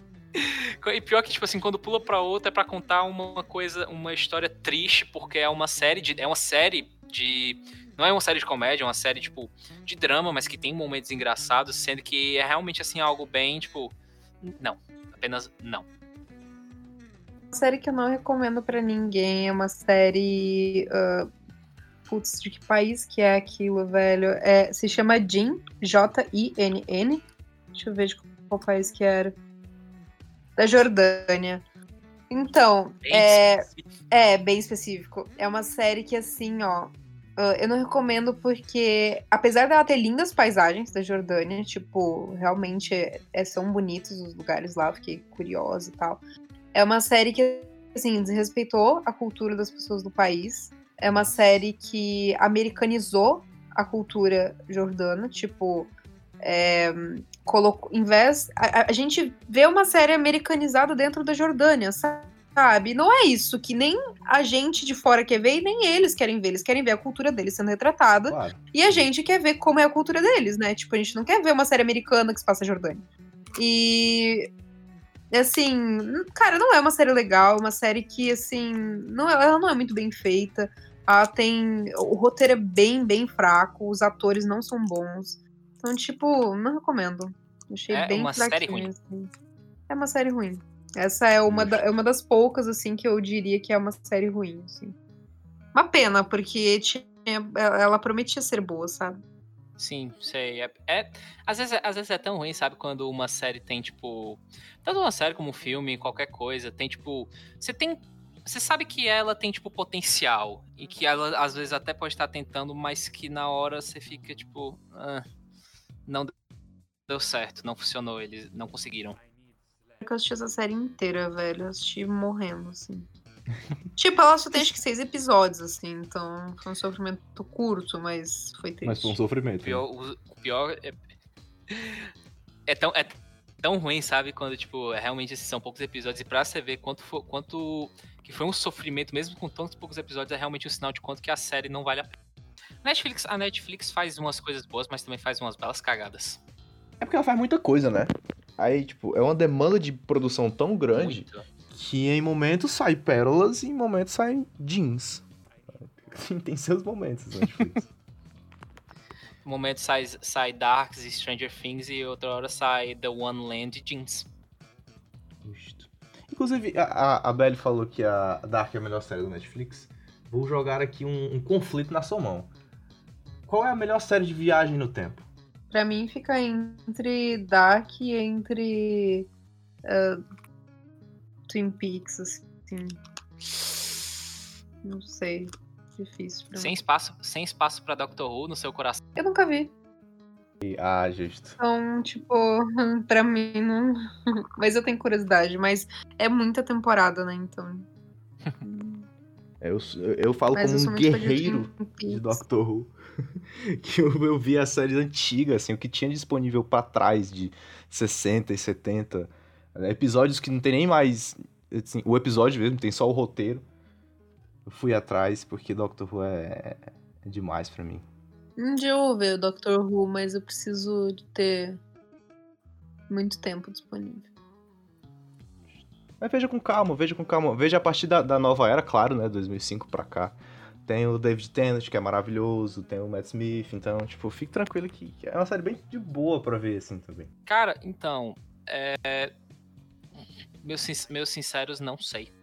E pior que, tipo assim, quando pula pra outra é pra contar uma coisa, uma história triste, porque é uma série de. É uma série de. Não é uma série de comédia, é uma série, tipo, de drama, mas que tem momentos engraçados, sendo que é realmente assim algo bem, tipo. Não. Apenas não. Uma série que eu não recomendo pra ninguém é uma série. ah, putz, de que país que é aquilo, velho? É, se chama Jin, J-I-N-N. Deixa eu ver de qual país que era. Da Jordânia. Então, Bem é, específico. é bem específico. É uma série que, assim, ó. ah, eu não recomendo porque, apesar dela ter lindas paisagens da Jordânia, tipo, realmente é- é- são bonitos os lugares lá, fiquei curiosa e tal. É uma série que, assim, desrespeitou a cultura das pessoas do país. É uma série que americanizou a cultura jordana, tipo, é, colocou, em vez, a, a- gente vê uma série americanizada dentro da Jordânia, sabe? Não é isso que nem a gente de fora quer ver e nem eles querem ver. Eles querem ver a cultura deles sendo retratada Claro. e a gente quer ver como é a cultura deles, né? Tipo, a gente não quer ver uma série americana que se passa na Jordânia. E assim, cara, não é uma série legal, uma série que assim, não é- ela não é muito bem feita. Ela tem o roteiro é bem, bem fraco, os atores não são bons. Então, tipo, não recomendo. Achei É bem uma série ruim. assim. É uma série ruim. Essa é uma, da- é uma das poucas, assim, que eu diria que é uma série ruim, assim. Uma pena, porque tinha, ela prometia ser boa, sabe? Sim, sei. É, é- às, vezes, às vezes é tão ruim, sabe? Quando uma série tem, tipo. Tanto uma série como um filme, qualquer coisa, tem, tipo. Você tem. Você sabe que ela tem, tipo, potencial. E que ela, às vezes, até pode estar tentando, mas que na hora você fica, tipo. "Ah, não deu certo, não funcionou, eles não conseguiram. que eu assisti essa série inteira, velho. Eu assisti morrendo, assim. *laughs* tipo, ela só tem acho que seis episódios, assim, então foi um sofrimento curto, mas foi triste. Mas foi um sofrimento. O pior, o, o pior é, é tão, é tão ruim, sabe? Quando, tipo, é realmente esses são poucos episódios. E pra você ver quanto, fo- quanto que foi um sofrimento, mesmo com tantos poucos episódios, é realmente um sinal de quanto que a série não vale a pena. Netflix, a Netflix faz umas coisas boas, mas também faz umas belas cagadas. É porque ela faz muita coisa, né? Aí, tipo, é uma demanda de produção tão grande Muito. que em momentos sai pérolas e em momentos sai jeans. Tem seus momentos, Netflix. *laughs* *laughs* Um momento sai, sai Darks e Stranger Things e outra hora sai The One Land Jeans. Justo. Inclusive, a, a, a Belly falou que a Dark é a melhor série do Netflix. Vou jogar aqui um, um conflito na sua mão. Qual é a melhor série de viagem no tempo? Pra mim fica entre Dark e entre ah, Twin Peaks, assim. Não sei. Difícil pra Sem mim. espaço, sem espaço pra Doctor Who no seu coração. Eu nunca vi. Ah, justo. Então, tipo, *laughs* pra mim não. *laughs* Mas eu tenho curiosidade. Mas é muita temporada, né? Então. *laughs* Eu, eu falo Mas como um guerreiro de. Doctor Who. *laughs* que eu, eu vi as séries antigas, assim, o que tinha disponível pra trás de 60 e 70. né, Episódios que não tem nem mais. assim, o episódio mesmo, tem só o roteiro. Eu fui atrás porque Doctor Who é, é demais pra mim. Um dia eu vou ver o Doctor Who, mas eu preciso de ter muito tempo disponível. Mas veja com calma, veja com calma. Veja a partir da, da nova era, claro, né? 2005 pra cá. Tem o David Tennant, que é maravilhoso. Tem o Matt Smith. Então, tipo, fique tranquilo que é uma série bem de boa pra ver, assim, também. Cara, então, é... meus, sin- meus sinceros não sei.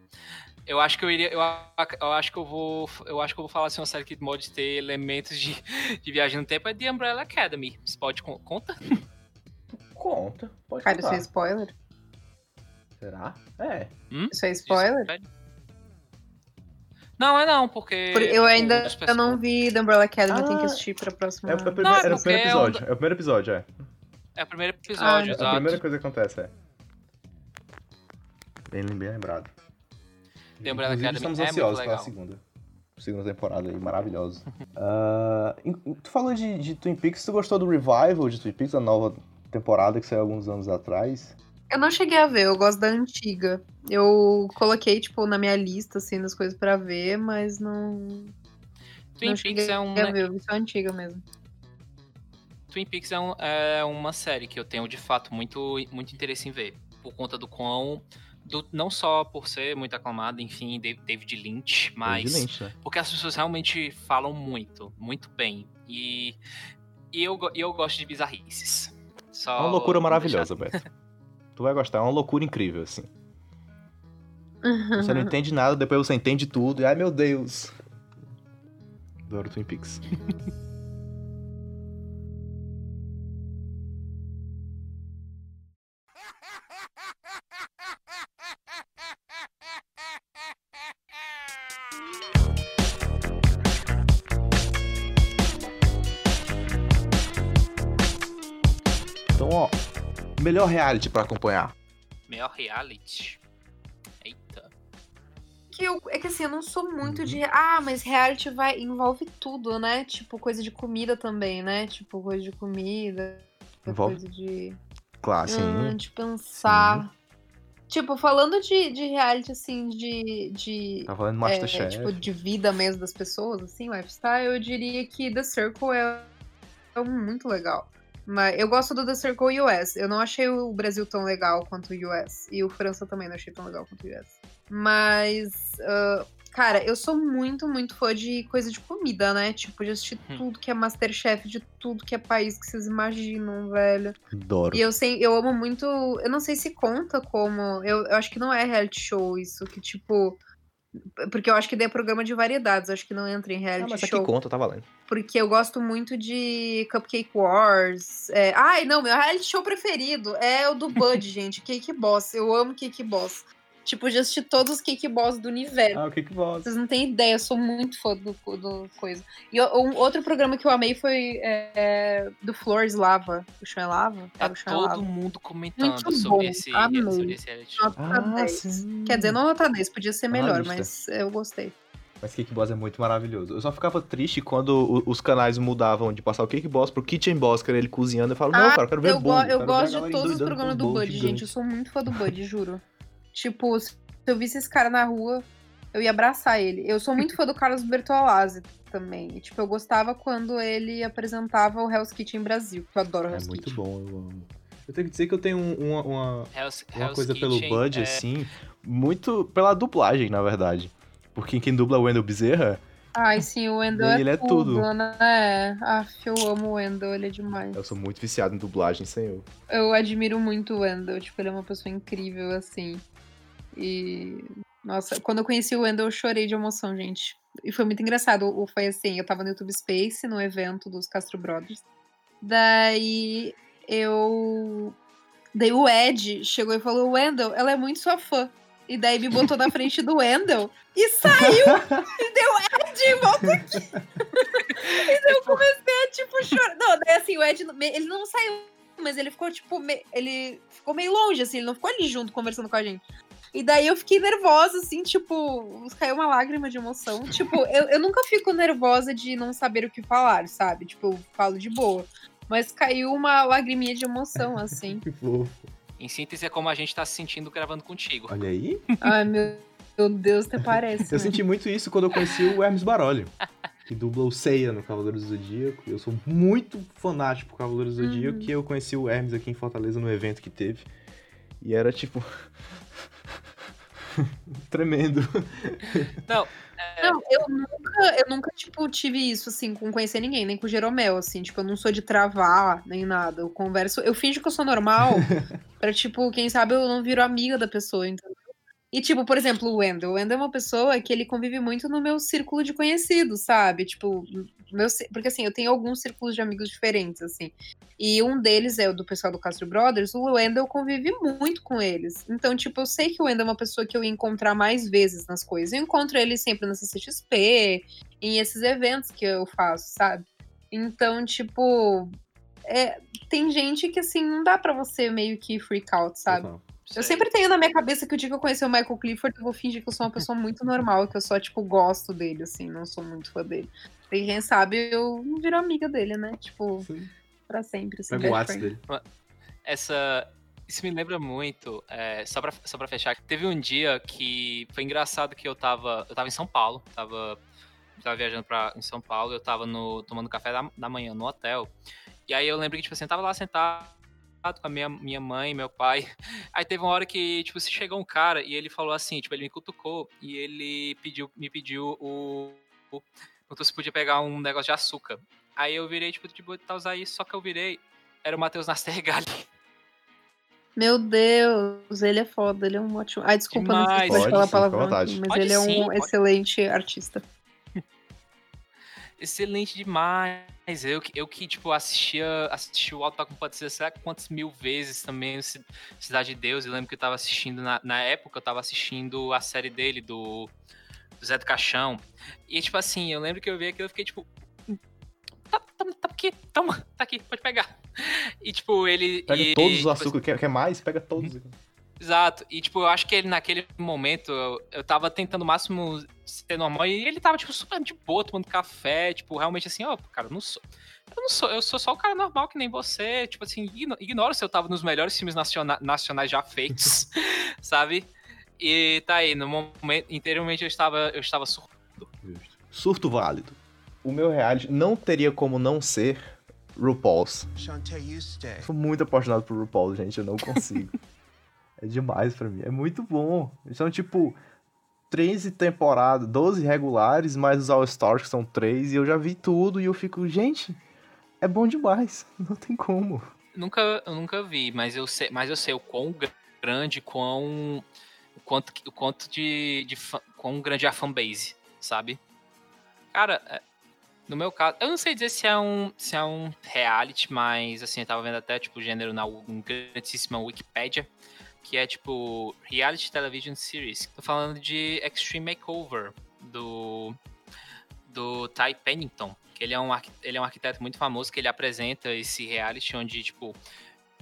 Eu acho que eu iria, eu, eu acho que eu vou, eu acho que eu vou falar assim uma série que pode ter elementos de, de viagem no tempo é The Umbrella Academy. Você pode con- conta? Conta, pode Cara, isso contar. é spoiler? Será? É. Isso é spoiler? Não, é não, porque Por- eu ainda eu não vi The Umbrella Academy, eu tenho que Ah. assistir pra próxima. É, o primeiro, Não, é era o primeiro é um episódio. É o primeiro episódio, é. É o primeiro Ah, episódio, É a exato. primeira coisa que acontece, é. Bem, bem lembrado. The Umbrella Academy estamos é muito ansiosos pela legal. segunda. Segunda temporada aí, maravilhosa. *laughs* Ah, em- tu falou de, de Twin Peaks, tu gostou do revival de Twin Peaks, a nova temporada que saiu alguns anos atrás? Eu não cheguei a ver, eu gosto da antiga. Eu coloquei, tipo, na minha lista, assim, das coisas pra ver, mas não. Twin não Peaks é um, a ver, eu vi só a antiga mesmo. Twin Peaks é, um- é uma série que eu tenho de fato muito, muito interesse em ver. Por conta do quão. do- não só por ser muito aclamado, enfim, Da- David Lynch, mas. David Lynch, né? Porque as pessoas realmente falam muito, muito bem. E, e eu, eu gosto de bizarrices. Só É uma loucura maravilhosa, deixar- Beto. *laughs* tu vai gostar, é uma loucura incrível, assim. Você não entende nada, depois você entende tudo, e ai meu Deus. Adoro Twin Peaks. *laughs* melhor reality pra acompanhar. Melhor reality. Eita. Que eu, é que assim, eu não sou muito Uhum. de. Ah, mas reality vai, envolve tudo, né? Tipo, coisa de comida também, né? Tipo, coisa de comida. Envolve? Coisa de. Claro, sim. Hum, de pensar. Tipo, falando de, de reality, assim, de. de Tá falando é, Masterchef. tipo, de vida mesmo das pessoas, assim, lifestyle, eu diria que The Circle é, é muito legal. Mas eu gosto do The Circle US. Eu não achei o Brasil tão legal quanto o US. E o França também não achei tão legal quanto o US. Mas, ah, cara, eu sou muito, muito fã de coisa de comida, né? Tipo, de assistir Hum. tudo que é Masterchef, de tudo que é país que vocês imaginam, velho. Adoro. E eu sei, eu amo muito. Eu não sei se conta como. Eu, eu acho que não é reality show isso, que tipo. Porque eu acho que daí é programa de variedades, acho que não entra em Ah, reality mas aqui show. conta, tá valendo. Porque eu gosto muito de Cupcake Wars. É... Ai, não, meu reality show preferido é o do Bud, *laughs* gente. Cake Boss. Eu amo Cake Boss. Tipo, já assisti todos os Cake Boss do universo. Ah, o voz? Vocês não têm ideia, eu sou muito fã do, do coisa. E um outro programa que eu amei foi é, do Flores Lava. O chão é lava? Tá Era o chão é todo lava. mundo comentando Muito sobre, bom, esse, amei. sobre esse reality show. Nota Ah, 10. sim. Quer dizer, não nota 10, podia ser Tá melhor, mas eu gostei. Mas Cake Boss é muito maravilhoso. Eu só ficava triste quando os canais mudavam de passar o Cake Boss pro Kitchen Boss, que era ele cozinhando. Eu falo, não, Ah, cara, eu quero ver eu, quero eu a gosto de todos os programas do Bud, gente. Eu sou muito fã do Bud, juro. *laughs* Tipo, se eu visse esse cara na rua, eu ia abraçar ele. Eu sou muito *laughs* fã do Carlos Bertolazzi também. E, tipo, eu gostava quando ele apresentava o Hell's Kitchen Brasil, que eu adoro É Hell's muito Kitchen. bom, eu amo. Eu tenho que dizer que eu tenho um- uma, uma, Hell's, uma Hell's coisa pelo Kitchen Bud, é- assim, muito pela dublagem, na verdade. Porque quem dubla é o Wendell Bezerra, Ai, sim, o Wendell é, Ele é tudo, tudo. né? Aff, eu amo o Wendell, ele é demais. eu sou muito viciado em dublagem, senhor. Eu admiro muito o Wendell, tipo, ele é uma pessoa incrível, assim. E. Nossa, quando eu conheci o Wendell, eu chorei de emoção, gente. E foi muito engraçado. Foi assim, eu tava no YouTube Space, no evento dos Castro Brothers. Daí eu. Daí o Ed chegou e falou: Wendell, ela é muito sua fã. E daí me botou na frente do Wendell e saiu e deu Ed, volta aqui. e daí eu comecei a, tipo, chorar. Não, daí assim, o Ed, ele não saiu, mas ele ficou, tipo, me... ele ficou meio longe, assim, ele não ficou ali junto conversando com a gente. E daí eu fiquei nervosa, assim, tipo, caiu uma lágrima de emoção. Tipo, eu, eu nunca fico nervosa de não saber o que falar, sabe? Tipo, eu falo de boa. Mas caiu uma lagriminha de emoção, assim. *laughs* Que fofo. Em síntese, é como a gente tá se sentindo gravando contigo. Olha aí. Ai, meu, meu Deus, até parece. Eu né? senti muito isso quando eu conheci o Hermes Baroli, que dubla o Seiya no Cavaleiros do Zodíaco. Eu sou muito fanático por Cavaleiros do Zodíaco Uhum. e eu conheci o Hermes aqui em Fortaleza no evento que teve. E era tipo. *laughs* Tremendo. Não, Não, eu nunca, eu nunca, tipo, tive isso, assim, com conhecer ninguém, nem com o Jeromel, assim, tipo, eu não sou de travar, nem nada, eu converso, eu finjo que eu sou normal, *laughs* pra, tipo, quem sabe eu não viro amiga da pessoa, entendeu? E, tipo, por exemplo, o Wendel, o Wendel é uma pessoa que ele convive muito no meu círculo de conhecidos, sabe? Tipo, meu, porque, assim, eu tenho alguns círculos de amigos diferentes, assim, e um deles é o do pessoal do Castro Brothers, o Wendel convive muito com eles. Então, tipo, eu sei que o Wendel é uma pessoa que eu ia encontrar mais vezes nas coisas. Eu encontro ele sempre na CCXP, em esses eventos que eu faço, sabe? Então, tipo, é, tem gente que, assim, não dá pra você meio que freak out, sabe? Total. Eu sempre tenho na minha cabeça que o dia que eu conhecer o Michael Clifford, eu vou fingir que eu sou uma pessoa muito normal, que eu só, tipo, gosto dele, assim, não sou muito fã dele. E quem sabe eu não viro amiga dele, né? Tipo, Sim. pra sempre. Assim, o friend. dele. essa. Isso me lembra muito, é, só, pra, só pra fechar, teve um dia que foi engraçado que eu tava. Eu tava em São Paulo, tava, tava viajando pra, em São Paulo, eu tava no, tomando café da, da manhã no hotel. E aí eu lembro que, tipo assim, eu tava lá sentado com a minha, minha mãe, meu pai. *laughs* Aí teve uma hora que, tipo, se chegou um cara e ele falou assim, tipo, ele me cutucou e ele pediu, me pediu o. o perguntou se podia pegar um negócio de açúcar. Aí eu virei, tipo, de boa tentar usar isso, só que eu virei. Era o Matheus Nastergalli. *laughs* Meu Deus, ele é foda, ele é um ótimo. Ai, desculpa, não sei se Demais. pode Pode, falar palavrão aqui, mas Pode ele é sim, um pode. excelente artista. Excelente demais. Eu, que- eu que, tipo, assistia, assisti o Alto da Compadecida, sei lá quantas mil vezes também, Ci- Cidade de Deus. Eu lembro que eu tava assistindo, na, na época, eu tava assistindo a série dele, do, do Zé do Caixão. E, tipo assim, eu lembro que eu vi aquilo e fiquei, tipo... Tá, tá, tá aqui, toma, tá aqui, pode pegar. E, tipo, ele... Pega e, todos os tipo, açúcar. Quer, quer mais? Pega todos. aqui. Exato. E, tipo, eu acho que ele, naquele momento, eu, eu tava tentando o máximo ser normal e ele tava, tipo, super de boa, tomando café, tipo, realmente assim, ó, cara, eu não sou. Eu não sou, eu sou só o cara normal que nem você. Tipo assim, igno- ignora se eu tava nos melhores filmes naciona- nacionais já feitos, *laughs* *laughs* sabe? E tá aí, no momento, interiormente eu estava, eu estava surdo. Justo. Surto válido. O meu reality não teria como não ser RuPaul's. Shantae, you stay. Sou muito apaixonado por RuPaul, gente, eu não consigo. *laughs* é demais pra mim, é muito bom. São tipo 13 temporadas, 12 regulares, mais os All Stars que são 3, e eu já vi tudo e eu fico, gente, é bom demais, *laughs* não tem como. Nunca, eu nunca vi, mas eu sei, mas eu sei o quão grande, quão o quanto, o quanto de, de quão grande é a fanbase, sabe? Cara, é, no meu caso, eu não sei dizer se é um se é um reality, mas assim, eu tava vendo até tipo o gênero na grandíssima Wikipedia, que é tipo reality television series. Tô falando de Extreme Makeover do do Ty Pennington, que ele é um ele é um arquiteto muito famoso que ele apresenta esse reality onde tipo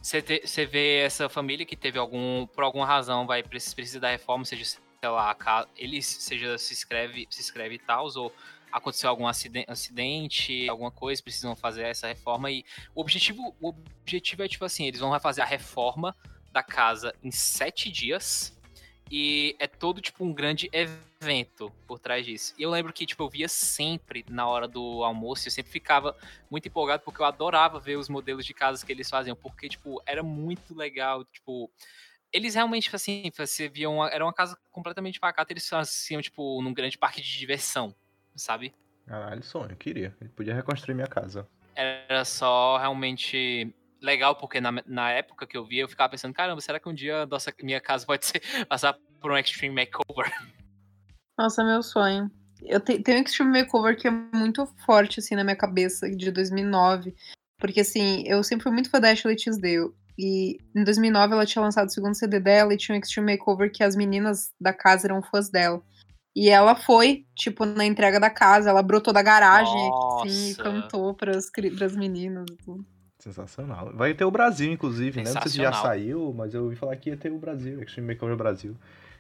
você vê essa família que teve algum por alguma razão vai precis- precisa da reforma, seja sei lá, ele seja se escreve se escreve e tal ou aconteceu algum aciden- acidente, alguma coisa, precisam fazer essa reforma e o objetivo o objetivo é tipo assim, eles vão fazer a reforma da casa em sete dias e é todo, tipo, um grande evento por trás disso. E eu lembro que, tipo, eu via sempre na hora do almoço, eu sempre ficava muito empolgado, porque eu adorava ver os modelos de casas que eles faziam, porque, tipo, era muito legal, tipo... Eles realmente, tipo assim, você via uma, era uma casa completamente pacata, eles faziam, tipo, num grande parque de diversão, sabe? Caralho, sonho, eu queria. Ele podia reconstruir minha casa. Era só realmente legal, porque na, na época que eu via, eu ficava pensando, caramba, será que um dia a nossa, minha casa pode ser, *laughs* passar por um extreme makeover? Nossa, meu sonho. Eu te, tenho um Extreme Makeover que é muito forte, assim, na minha cabeça, de 2009. Porque, assim, eu sempre fui muito fã da Ashley Tisdale. E em 2009 ela tinha lançado o segundo CD dela e tinha um Extreme Makeover que as meninas da casa eram fãs dela. E ela foi, tipo, na entrega da casa, ela brotou da garagem, assim, e Nossa. cantou pras, pras meninas e tudo. Sensacional. Vai ter o Brasil, inclusive, né? Não sei se já saiu, mas eu ouvi falar que ia ter o Brasil, Extreme Makeover Brasil.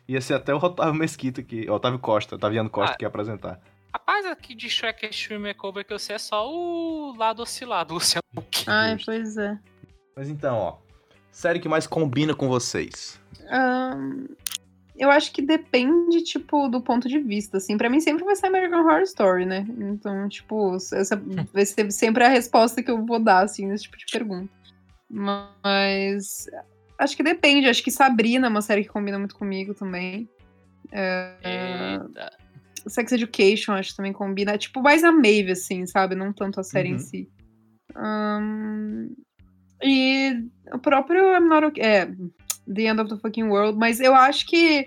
Ia ser até o Otávio Mesquita, que, Otávio Costa, Otaviano Costa, Ah. que ia apresentar. Rapaz, aqui de Shrek Extreme Makeover que eu sei é só o lado oscilado, *laughs* Luciano Huck. Ai, pois é. Mas então, ó. Série que mais combina com vocês. Ahn, eu acho que depende, tipo, do ponto de vista, assim. Pra mim sempre vai ser American Horror Story, né? Então, tipo, essa *laughs* vai ser sempre a resposta que eu vou dar, assim, nesse tipo de pergunta. Mas acho que depende. Acho que Sabrina é uma série que combina muito comigo também. É, Eita. Sex Education acho que também combina. Tipo, mais a Maeve, assim, sabe? Não tanto a série Uhum. em si. Ahn, e o próprio I'm Not Okay, é, The End of the Fucking World, mas eu acho que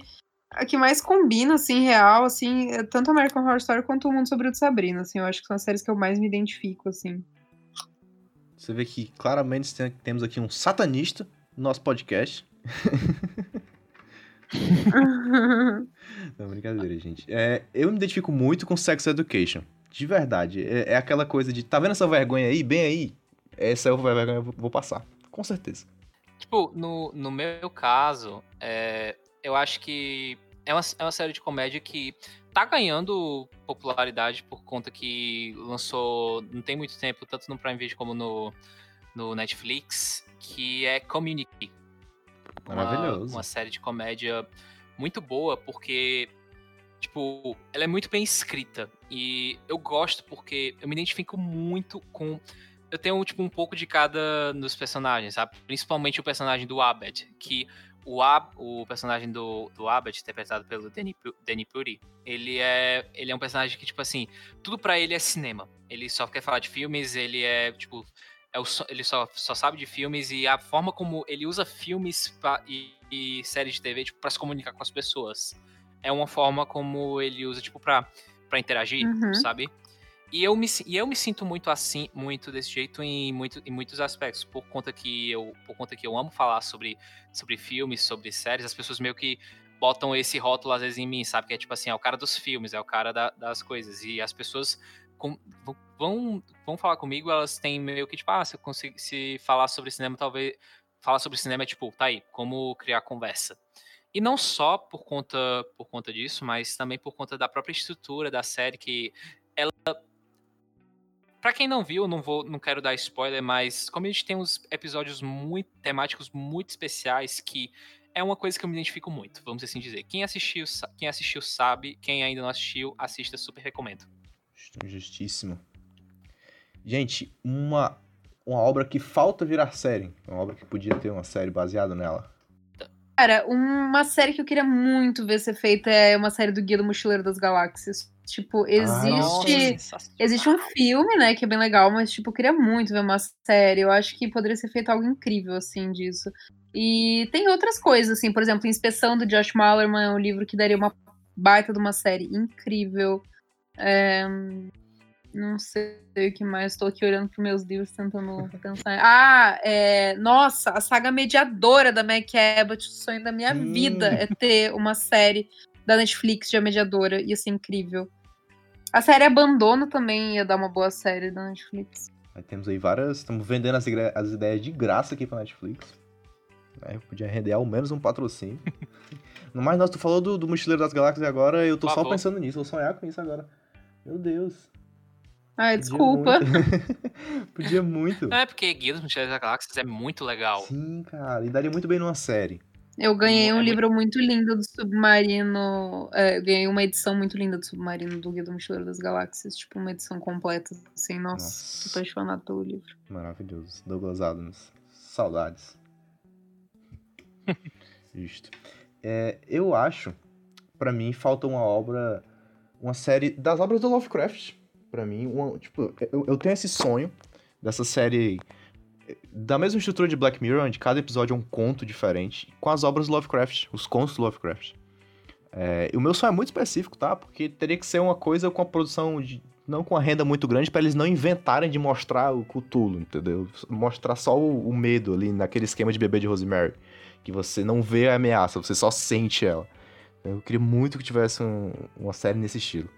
a que mais combina, assim, real, assim, é tanto American Horror Story quanto o Mundo Sobre o de Sabrina, assim, eu acho que são as séries que eu mais me identifico, assim. Você vê que claramente tem- temos aqui um satanista no nosso podcast. *laughs* Não, brincadeira, gente. É, eu me identifico muito com Sex Education. De verdade. É, é aquela coisa de, tá vendo essa vergonha aí, bem aí? Essa é a vergonha que eu vou- vou passar. Com certeza. Tipo, no, no meu caso, é, eu acho que é uma, é uma série de comédia que tá ganhando popularidade por conta que lançou não tem muito tempo, tanto no Prime Video como no, no Netflix, que é Community. Uma- Maravilhoso. Uma, série de comédia muito boa, porque, tipo, ela é muito bem escrita. E eu gosto porque eu me identifico muito com. Eu tenho, tipo, um pouco de cada dos personagens, sabe? Principalmente o personagem do Abed, que o, Ab, o personagem do, do Abed, interpretado pelo Danny, Danny Puri, ele é, ele é um personagem que, tipo assim, tudo pra ele é cinema. Ele só quer falar de filmes, ele é, tipo, é o, ele só, só sabe de filmes e a forma como ele usa filmes pra- e, e séries de TV, tipo, pra se comunicar com as pessoas. É uma forma como ele usa, tipo, pra, pra interagir, Uhum. sabe? E eu, me, e eu me sinto muito assim, muito desse jeito em, muito, em muitos aspectos, por conta que eu, por conta que eu amo falar sobre, sobre filmes, sobre séries, as pessoas meio que botam esse rótulo às vezes em mim, sabe? Que é tipo assim, é o cara dos filmes, é o cara da- das coisas. E as pessoas com- vão, vão falar comigo, elas têm meio que tipo, ah, se eu consigo se falar sobre cinema, talvez. Falar sobre cinema é tipo, tá aí, como criar conversa. E não só por conta, por conta disso, mas também por conta da própria estrutura da série, que ela. Pra quem não viu, não vou, não quero dar spoiler, mas como a gente tem uns episódios muito temáticos muito especiais que é uma coisa que eu me identifico muito, vamos assim dizer. Quem assistiu, quem assistiu sabe, quem ainda não assistiu, assista, super recomendo. Justíssimo. Gente, uma, uma obra que falta virar série. Uma obra que podia ter uma série baseada nela. Cara, uma série que eu queria muito ver ser feita é uma série do Guia do Mochileiro das Galáxias. Tipo, existe. Existe um filme, né, que é bem legal, mas, tipo, eu queria muito ver uma série. Eu acho que poderia ser feito algo incrível, assim, disso. E tem outras coisas, assim, por exemplo, Inspeção do Josh Malerman é um livro que daria uma baita de uma série incrível. É, Não sei o que mais, estou aqui olhando para meus livros, tentando pensar. Ah, é... nossa, a saga mediadora da Meg Abbott, o sonho da minha Hum. vida é ter uma série da Netflix de A Mediadora, ia ser incrível. A série Abandono também ia dar uma boa série da Netflix. Aí temos aí várias. Estamos vendendo as, as ideias de graça aqui pra Netflix. Né, Eu podia render ao menos um patrocínio. *laughs* No mais, nós, tu falou do, do Mochileiro das Galáxias agora, eu tô Por só favor. pensando nisso, vou sonhar com isso agora. Meu Deus. Ai, podia desculpa. muito. *laughs* podia muito. Não é porque Guia dos Mochileiros das Galáxias é muito legal. Sim, cara. E daria muito bem numa série. Eu ganhei É um muito- livro muito lindo do Submarino. é, eu ganhei uma edição muito linda do Submarino do Guia do Mochileiro das Galáxias. Tipo, uma edição completa. Assim, nossa, Nossa. tô apaixonado pelo livro. Maravilhoso. Douglas Adams. Saudades. *laughs* Justo. É, eu acho, pra mim, falta uma obra, uma série das obras do Lovecraft. Pra mim, uma, tipo, eu, eu tenho esse sonho dessa série da mesma estrutura de Black Mirror, onde cada episódio é um conto diferente, com as obras Lovecraft, os contos do Lovecraft. É, o meu sonho é muito específico, tá? Porque teria que ser uma coisa com a produção de não com a renda muito grande para eles não inventarem de mostrar o Cthulhu, entendeu? Mostrar só o, o, medo ali naquele esquema de bebê de Rosemary, que você não vê a ameaça, você só sente ela. Eu queria muito que tivesse um, uma série nesse estilo.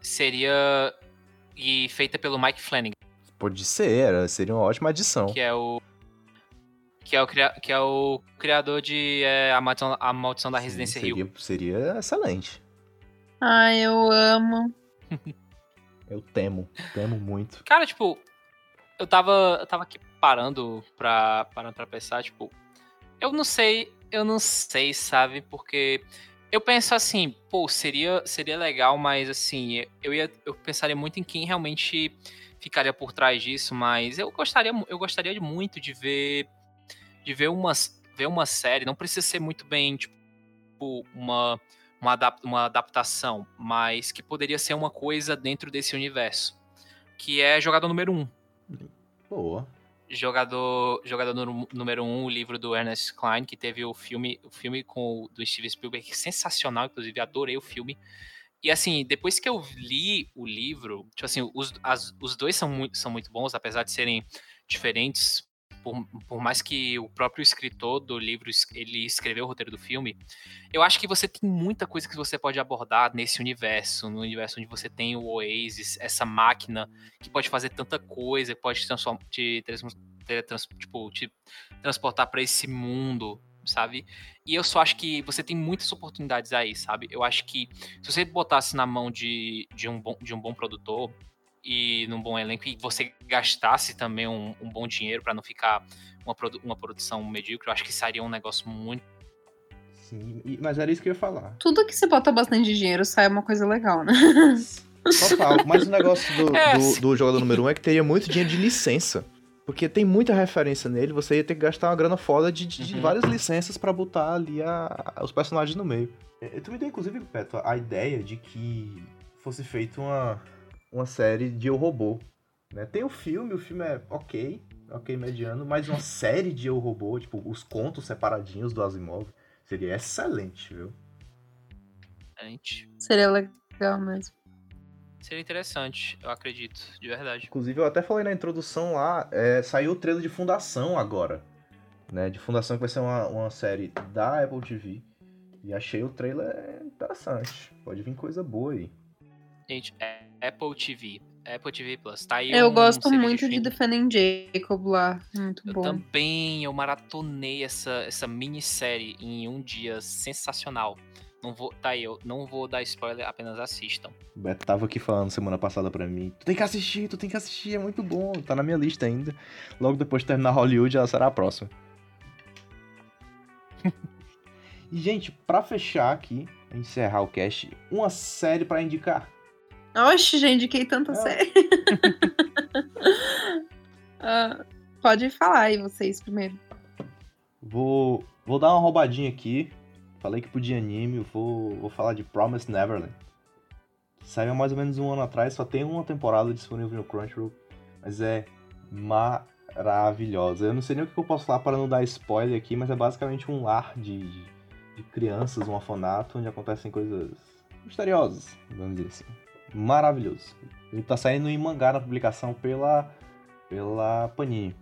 Seria e feita pelo Mike Flanagan. Pode ser, seria uma ótima adição. Que é o que é o, que é o criador de é, a, Maldição, a Maldição da Residência Sim, seria, Rio. Seria excelente. Ai, eu amo. *laughs* eu temo, temo muito. Cara, tipo, eu tava, eu tava aqui parando pra, parando pra pensar, tipo, eu não sei, eu não sei, sabe? Porque eu penso assim, pô, seria, seria legal, mas assim, eu, ia, eu pensaria muito em quem realmente ficaria por trás disso, mas eu gostaria, eu gostaria muito de ver de ver uma, ver uma série, não precisa ser muito bem, tipo, uma, uma, adap uma adaptação, mas que poderia ser uma coisa dentro desse universo. Que é jogador número 1. Um. Boa. Jogador, jogador número 1, um, o livro do Ernest Klein, que teve o filme, o filme com do Steven Spielberg, sensacional, inclusive, adorei o filme. E assim, depois que eu li o livro, tipo assim, os, as, os dois são muito, são muito bons, apesar de serem diferentes por, por, mais que o próprio escritor do livro ele escreveu o roteiro do filme, eu acho que você tem muita coisa que você pode abordar nesse universo, no universo onde você tem o Oasis, essa máquina que pode fazer tanta coisa, pode te, transformar, te, trans, tipo, te transportar para esse mundo, sabe? E eu só acho que você tem muitas oportunidades aí, sabe? Eu acho que se você botasse na mão de, de, um, bom, de um bom produtor, e num bom elenco e você gastasse também um, um bom dinheiro para não ficar uma, produ uma produção medíocre, eu acho que seria um negócio muito. Sim, mas era isso que eu ia falar. Tudo que você bota bastante dinheiro sai uma coisa legal, né? Total, mas o negócio do, *laughs* é, do, do jogador número um é que teria muito dinheiro de licença. Porque tem muita referência nele, você ia ter que gastar uma grana foda de, de uhum. várias licenças para botar ali a, a, os personagens no meio. Tu me deu, inclusive, Beto, a ideia de que fosse feita uma, uma série de Eu Robô. Né? Tem o filme, o filme é ok, ok mediano, mas uma série de Eu Robô, tipo, os contos separadinhos do Asimov, seria excelente, viu? Excelente. Seria legal mesmo. Seria interessante, eu acredito, de verdade. Inclusive, eu até falei na introdução lá, é, saiu o trailer de Fundação agora. Né, de Fundação que vai ser uma, uma série da Apple TV. E achei o trailer interessante. Pode vir coisa boa aí. Gente, é Apple TV. Apple TV Plus. Tá aí eu um gosto muito de Defending Jacob lá. Muito eu bom. também, eu maratonei essa, essa minissérie em um dia sensacional. Não vou, tá aí, eu não vou dar spoiler, apenas assistam. O Beto tava aqui falando semana passada pra mim. Tu tem que assistir, tu tem que assistir, é muito bom. Tá na minha lista ainda. Logo depois de terminar Hollywood, ela será a próxima. *laughs* e, gente, pra fechar aqui, encerrar o cast, uma série para indicar. Oxe, já indiquei tanta é. série. uh, *laughs* pode falar aí vocês primeiro. Vou, vou dar uma roubadinha aqui. Falei que podia anime, vou, vou falar de Promised Neverland. Saiu mais ou menos um ano atrás, só tem uma temporada disponível no Crunchyroll, mas é maravilhosa. Eu não sei nem o que eu posso falar para não dar spoiler aqui, mas é basicamente um lar de, de, de crianças, um orfanato, onde acontecem coisas misteriosas, vamos dizer assim maravilhoso. Ele tá saindo em mangá na publicação pela, pela Panini.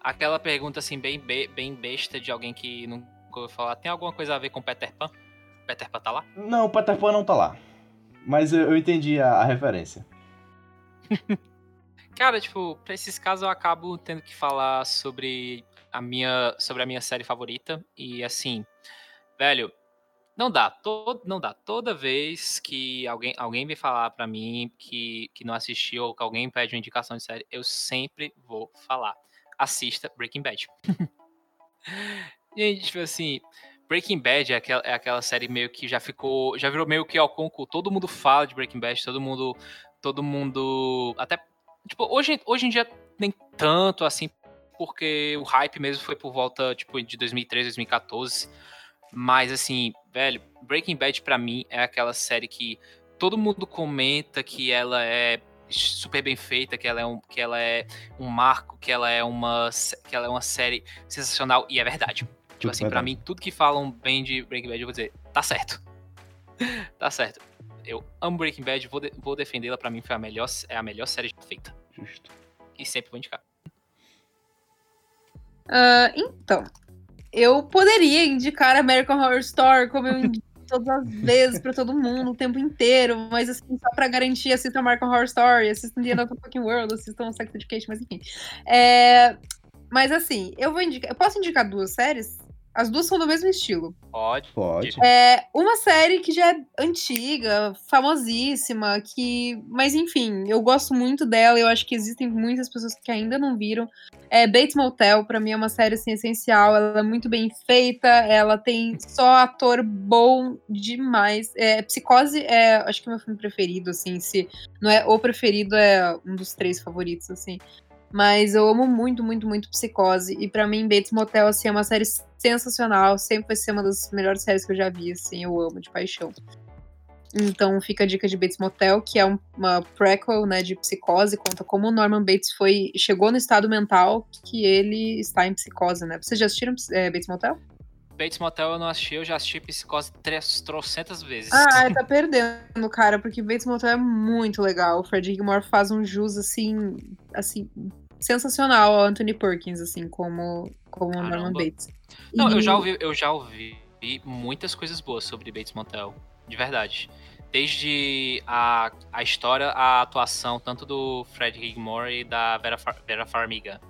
Aquela pergunta assim, bem, bem besta de alguém que nunca ouviu falar, tem alguma coisa a ver com Peter Pan? Peter Pan tá lá? Não, Peter Pan não tá lá. Mas eu, eu entendi a, a referência. *laughs* Cara, tipo, pra esses casos eu acabo tendo que falar sobre a minha, sobre a minha série favorita. E assim, velho, não dá, todo, não dá. Toda vez que alguém, alguém me falar para mim que, que não assistiu ou que alguém pede uma indicação de série, eu sempre vou falar. Assista Breaking Bad. *laughs* Gente, tipo assim, Breaking Bad é aquela, é aquela série meio que já ficou, já virou meio que ao concurso. Todo mundo fala de Breaking Bad, todo mundo, todo mundo, até, tipo, hoje, hoje em dia nem tanto assim, porque o hype mesmo foi por volta, tipo, de 2013, 2014 mas, assim, velho, Breaking Bad para mim é aquela série que todo mundo comenta que ela é super bem feita, que ela é um, que ela é um marco, que ela é uma, que ela é uma série sensacional e é verdade. Tipo, tipo assim, para mim tudo que falam bem de Breaking Bad eu vou dizer, tá certo. *laughs* tá certo. Eu amo Breaking Bad, vou, de, vou defendê-la, pra mim foi a melhor, é a melhor série feita. Justo. E sempre vou indicar. Uh, então, eu poderia indicar American Horror Story, como eu indico todas as vezes pra todo mundo, o tempo inteiro, mas assim, só pra garantir, assistam American Horror Story, assistam The End of the Fucking World, assistam Sex Education, mas enfim. É, mas assim, eu vou indicar. Eu posso indicar duas séries? As duas são do mesmo estilo. Pode. Pode. É uma série que já é antiga, famosíssima, que. Mas enfim, eu gosto muito dela. Eu acho que existem muitas pessoas que ainda não viram. É Bates Motel, pra mim é uma série assim, essencial. Ela é muito bem feita, ela tem só ator bom demais. É, Psicose é, acho que é meu filme preferido, assim. Se não é o preferido, é um dos três favoritos, assim. Mas eu amo muito, muito, muito Psicose. E para mim, Bates Motel, assim, é uma série sensacional. Sempre vai ser uma das melhores séries que eu já vi, assim. Eu amo de paixão. Então fica a dica de Bates Motel, que é um, uma prequel, né, de Psicose. Conta como o Norman Bates foi... Chegou no estado mental que ele está em psicose, né? Vocês já assistiram é, Bates Motel? Bates Motel eu não assisti, eu já assisti Psicose trocentas vezes. Ah, tá perdendo, cara, porque Bates Motel é muito legal. O Fred Gilmore faz um jus, assim, assim, sensacional Anthony Perkins, assim, como, como Norman Bates. Não, e... eu já ouvi, eu já ouvi muitas coisas boas sobre Bates Motel, de verdade. Desde a, a história, a atuação, tanto do Fred Gilmore e da Vera, Far, Vera Farmiga.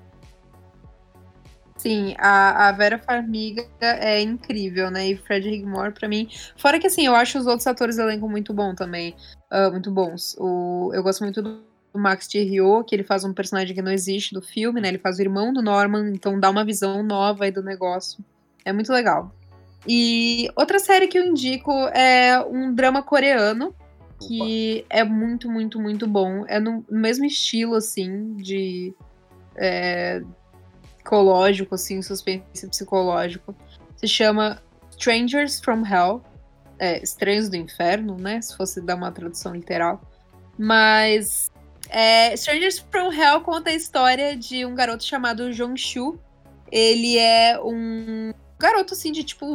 Sim, a, a Vera Farmiga é incrível, né? E Fred Rigmore, pra mim. Fora que, assim, eu acho os outros atores do elenco muito bom também. Uh, muito bons. O, eu gosto muito do, do Max Thierry, que ele faz um personagem que não existe do filme, né? Ele faz o irmão do Norman, então dá uma visão nova aí do negócio. É muito legal. E outra série que eu indico é um drama coreano, que Opa. é muito, muito, muito bom. É no, no mesmo estilo, assim, de. É, psicológico, assim, suspense psicológico. Se chama Strangers from Hell. É, Estranhos do Inferno, né? Se fosse dar uma tradução literal. Mas é, Strangers from Hell conta a história de um garoto chamado Jong Shu. Ele é um garoto, assim, de tipo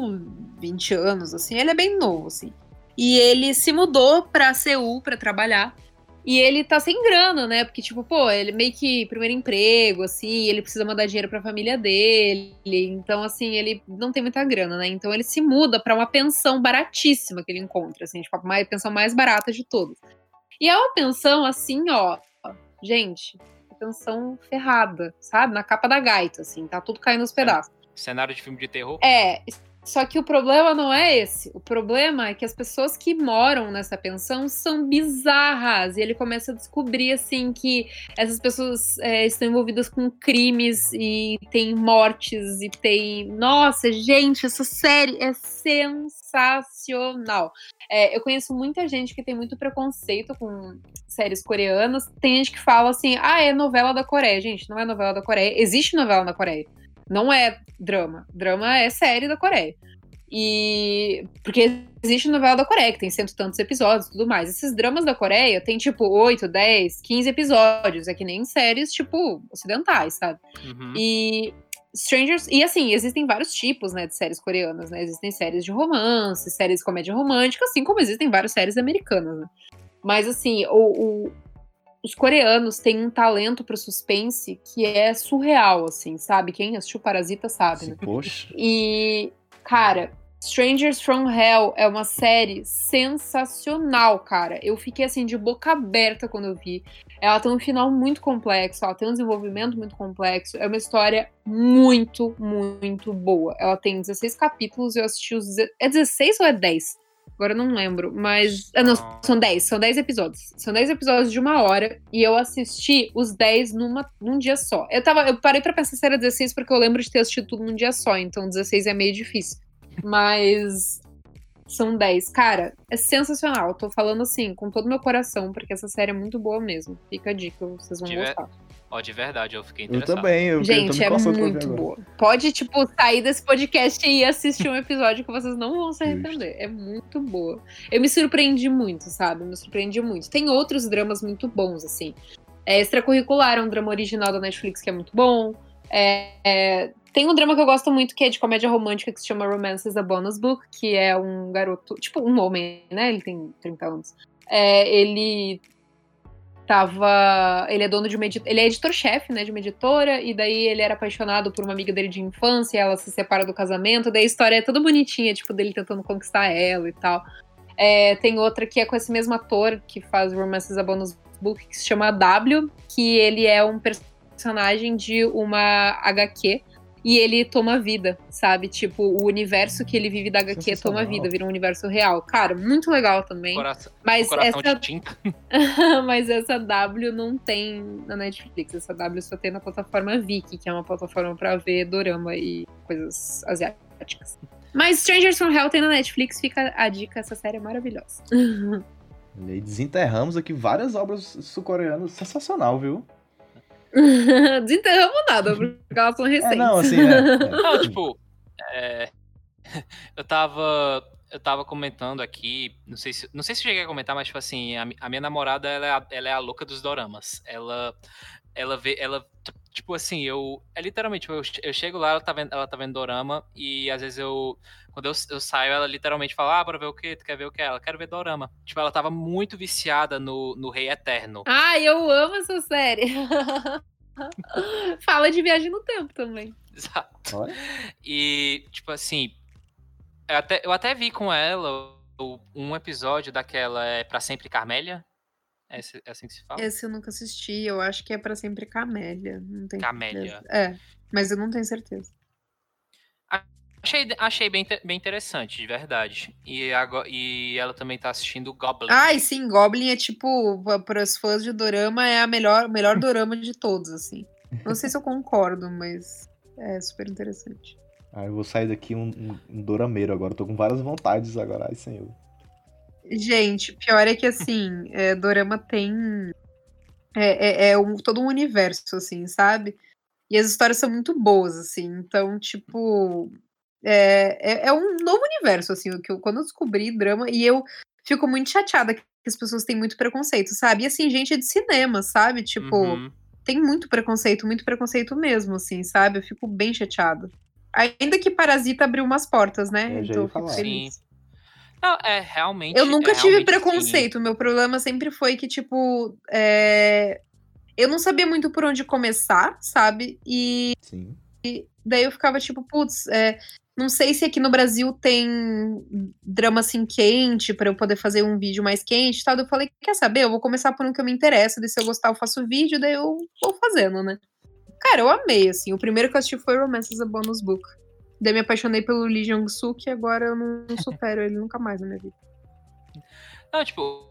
20 anos, assim. Ele é bem novo, assim. E ele se mudou pra Seul para trabalhar. E ele tá sem grana, né? Porque, tipo, pô, ele meio que primeiro emprego, assim, ele precisa mandar dinheiro pra família dele. Então, assim, ele não tem muita grana, né? Então ele se muda para uma pensão baratíssima que ele encontra, assim, tipo, a pensão mais barata de todas. E é uma pensão, assim, ó, gente, pensão ferrada, sabe? Na capa da gaita, assim, tá tudo caindo nos pedaços. Cenário de filme de terror? É, só que o problema não é esse. O problema é que as pessoas que moram nessa pensão são bizarras. E ele começa a descobrir, assim, que essas pessoas é, estão envolvidas com crimes e tem mortes e tem. Nossa, gente, essa série é sensacional. É, eu conheço muita gente que tem muito preconceito com séries coreanas. Tem gente que fala assim: ah, é novela da Coreia. Gente, não é novela da Coreia. Existe novela na Coreia. Não é drama. Drama é série da Coreia. E. Porque existe novela da Coreia, que tem cento e tantos episódios e tudo mais. Esses dramas da Coreia tem, tipo, 8, 10, 15 episódios. É que nem séries, tipo, ocidentais, sabe? Uhum. E. Strangers. E assim, existem vários tipos, né, de séries coreanas, né? Existem séries de romance, séries de comédia romântica, assim como existem várias séries americanas, né? Mas assim, o, o os coreanos têm um talento pro suspense que é surreal, assim, sabe? Quem assistiu Parasita sabe, né? Poxa. E, cara, Strangers from Hell é uma série sensacional, cara. Eu fiquei assim de boca aberta quando eu vi. Ela tem um final muito complexo, ela tem um desenvolvimento muito complexo. É uma história muito, muito boa. Ela tem 16 capítulos, eu assisti os. É 16 ou é 10? Agora eu não lembro, mas. Ah, não, são 10, são 10 episódios. São 10 episódios de uma hora e eu assisti os 10 numa, num dia só. Eu, tava, eu parei pra pensar se era 16 porque eu lembro de ter assistido tudo num dia só, então 16 é meio difícil. Mas. São 10. Cara, é sensacional. tô falando assim, com todo o meu coração, porque essa série é muito boa mesmo. Fica a dica, vocês vão gostar. Ó, de verdade, eu fiquei interessado. Eu também, eu Gente, eu é muito boa. Pode, tipo, sair desse podcast e assistir um episódio que vocês não vão se arrepender. É muito boa. Eu me surpreendi muito, sabe? Me surpreendi muito. Tem outros dramas muito bons, assim. É, Extracurricular é um drama original da Netflix que é muito bom. É, é, tem um drama que eu gosto muito que é de comédia romântica que se chama Romances a Bonus Book, que é um garoto, tipo um homem, né? Ele tem 30 anos. É, ele tava. Ele é dono de uma editora. Ele é editor-chefe, né? De uma editora, e daí ele era apaixonado por uma amiga dele de infância, ela se separa do casamento, daí a história é toda bonitinha, tipo, dele tentando conquistar ela e tal. É, tem outra que é com esse mesmo ator que faz Romances a Bonus Book, que se chama W, que ele é um personagem de uma HQ e ele toma vida, sabe? Tipo, o universo que ele vive da HQ toma vida, vira um universo real. Cara, muito legal também. Coração, mas coração essa de tinta. *laughs* *laughs* mas essa W não tem na Netflix, essa W só tem na plataforma Viki, que é uma plataforma para ver dorama e coisas asiáticas. Mas Strangers from Hell tem na Netflix, fica a dica, essa série é maravilhosa. *laughs* E aí desenterramos aqui várias obras sul-coreanas, sensacional, viu? *laughs* Desenterramos nada, porque elas são recentes. É, não, assim, é, é. *laughs* Não, tipo, é, *laughs* eu tava eu tava comentando aqui, não sei se não sei se cheguei a comentar, mas tipo assim, a, a minha namorada ela é a, ela é a louca dos doramas. Ela ela vê ela tipo assim, eu é literalmente eu, che- eu chego lá, ela tá vendo ela tá vendo dorama e às vezes eu quando eu, eu saio, ela literalmente fala: "Ah, bora ver o quê? Tu quer ver o quê?" Ela quero ver dorama. Tipo, ela tava muito viciada no, no Rei Eterno. Ai, eu amo essa série. *laughs* Fala de viagem no tempo também. Exato. Olha. E, tipo assim, eu até, eu até vi com ela um episódio daquela é Pra Sempre Carmélia. É, esse- é assim que se fala? Esse eu nunca assisti, eu acho que é pra sempre Camélia. Não tenho Camélia. certeza. É, mas eu não tenho certeza. Achei, achei bem, bem interessante, de verdade. E, agora, e ela também tá assistindo Goblin. Ai, sim, Goblin é tipo, para os fãs de Dorama, é a melhor, o melhor *laughs* Dorama de todos, assim. Não sei se eu concordo, mas é super interessante. Ah, eu vou sair daqui um, um, um dorameiro agora. Tô com várias vontades agora, ai senhor. Gente, pior é que assim, é, Dorama tem. É, é, é um, todo um universo, assim, sabe? E as histórias são muito boas, assim. Então, tipo. É, é, é um novo universo, assim. Que eu, quando eu descobri drama, e eu fico muito chateada que as pessoas têm muito preconceito, sabe? E assim, gente é de cinema, sabe? Tipo, Uhum. tem muito preconceito, muito preconceito mesmo, assim, sabe? Eu fico bem chateada. Ainda que Parasita abriu umas portas, né? Eu então eu fico feliz. Não, é realmente. Eu nunca é tive realmente, preconceito. Meu problema sempre foi que, tipo, é, eu não sabia muito por onde começar, sabe? E Sim. daí eu ficava tipo, putz, é, não sei se aqui no Brasil tem drama assim quente pra eu poder fazer um vídeo mais quente e tal. Eu falei, quer saber? Eu vou começar por um que eu me interesso, daí se eu gostar eu faço vídeo, daí eu vou fazendo, né? Cara, eu amei, assim. O primeiro que eu assisti foi Romances a Bonus Book. Daí me apaixonei pelo Lee Jong-suk e agora eu não, *laughs* supero ele nunca mais na minha vida. Não, tipo,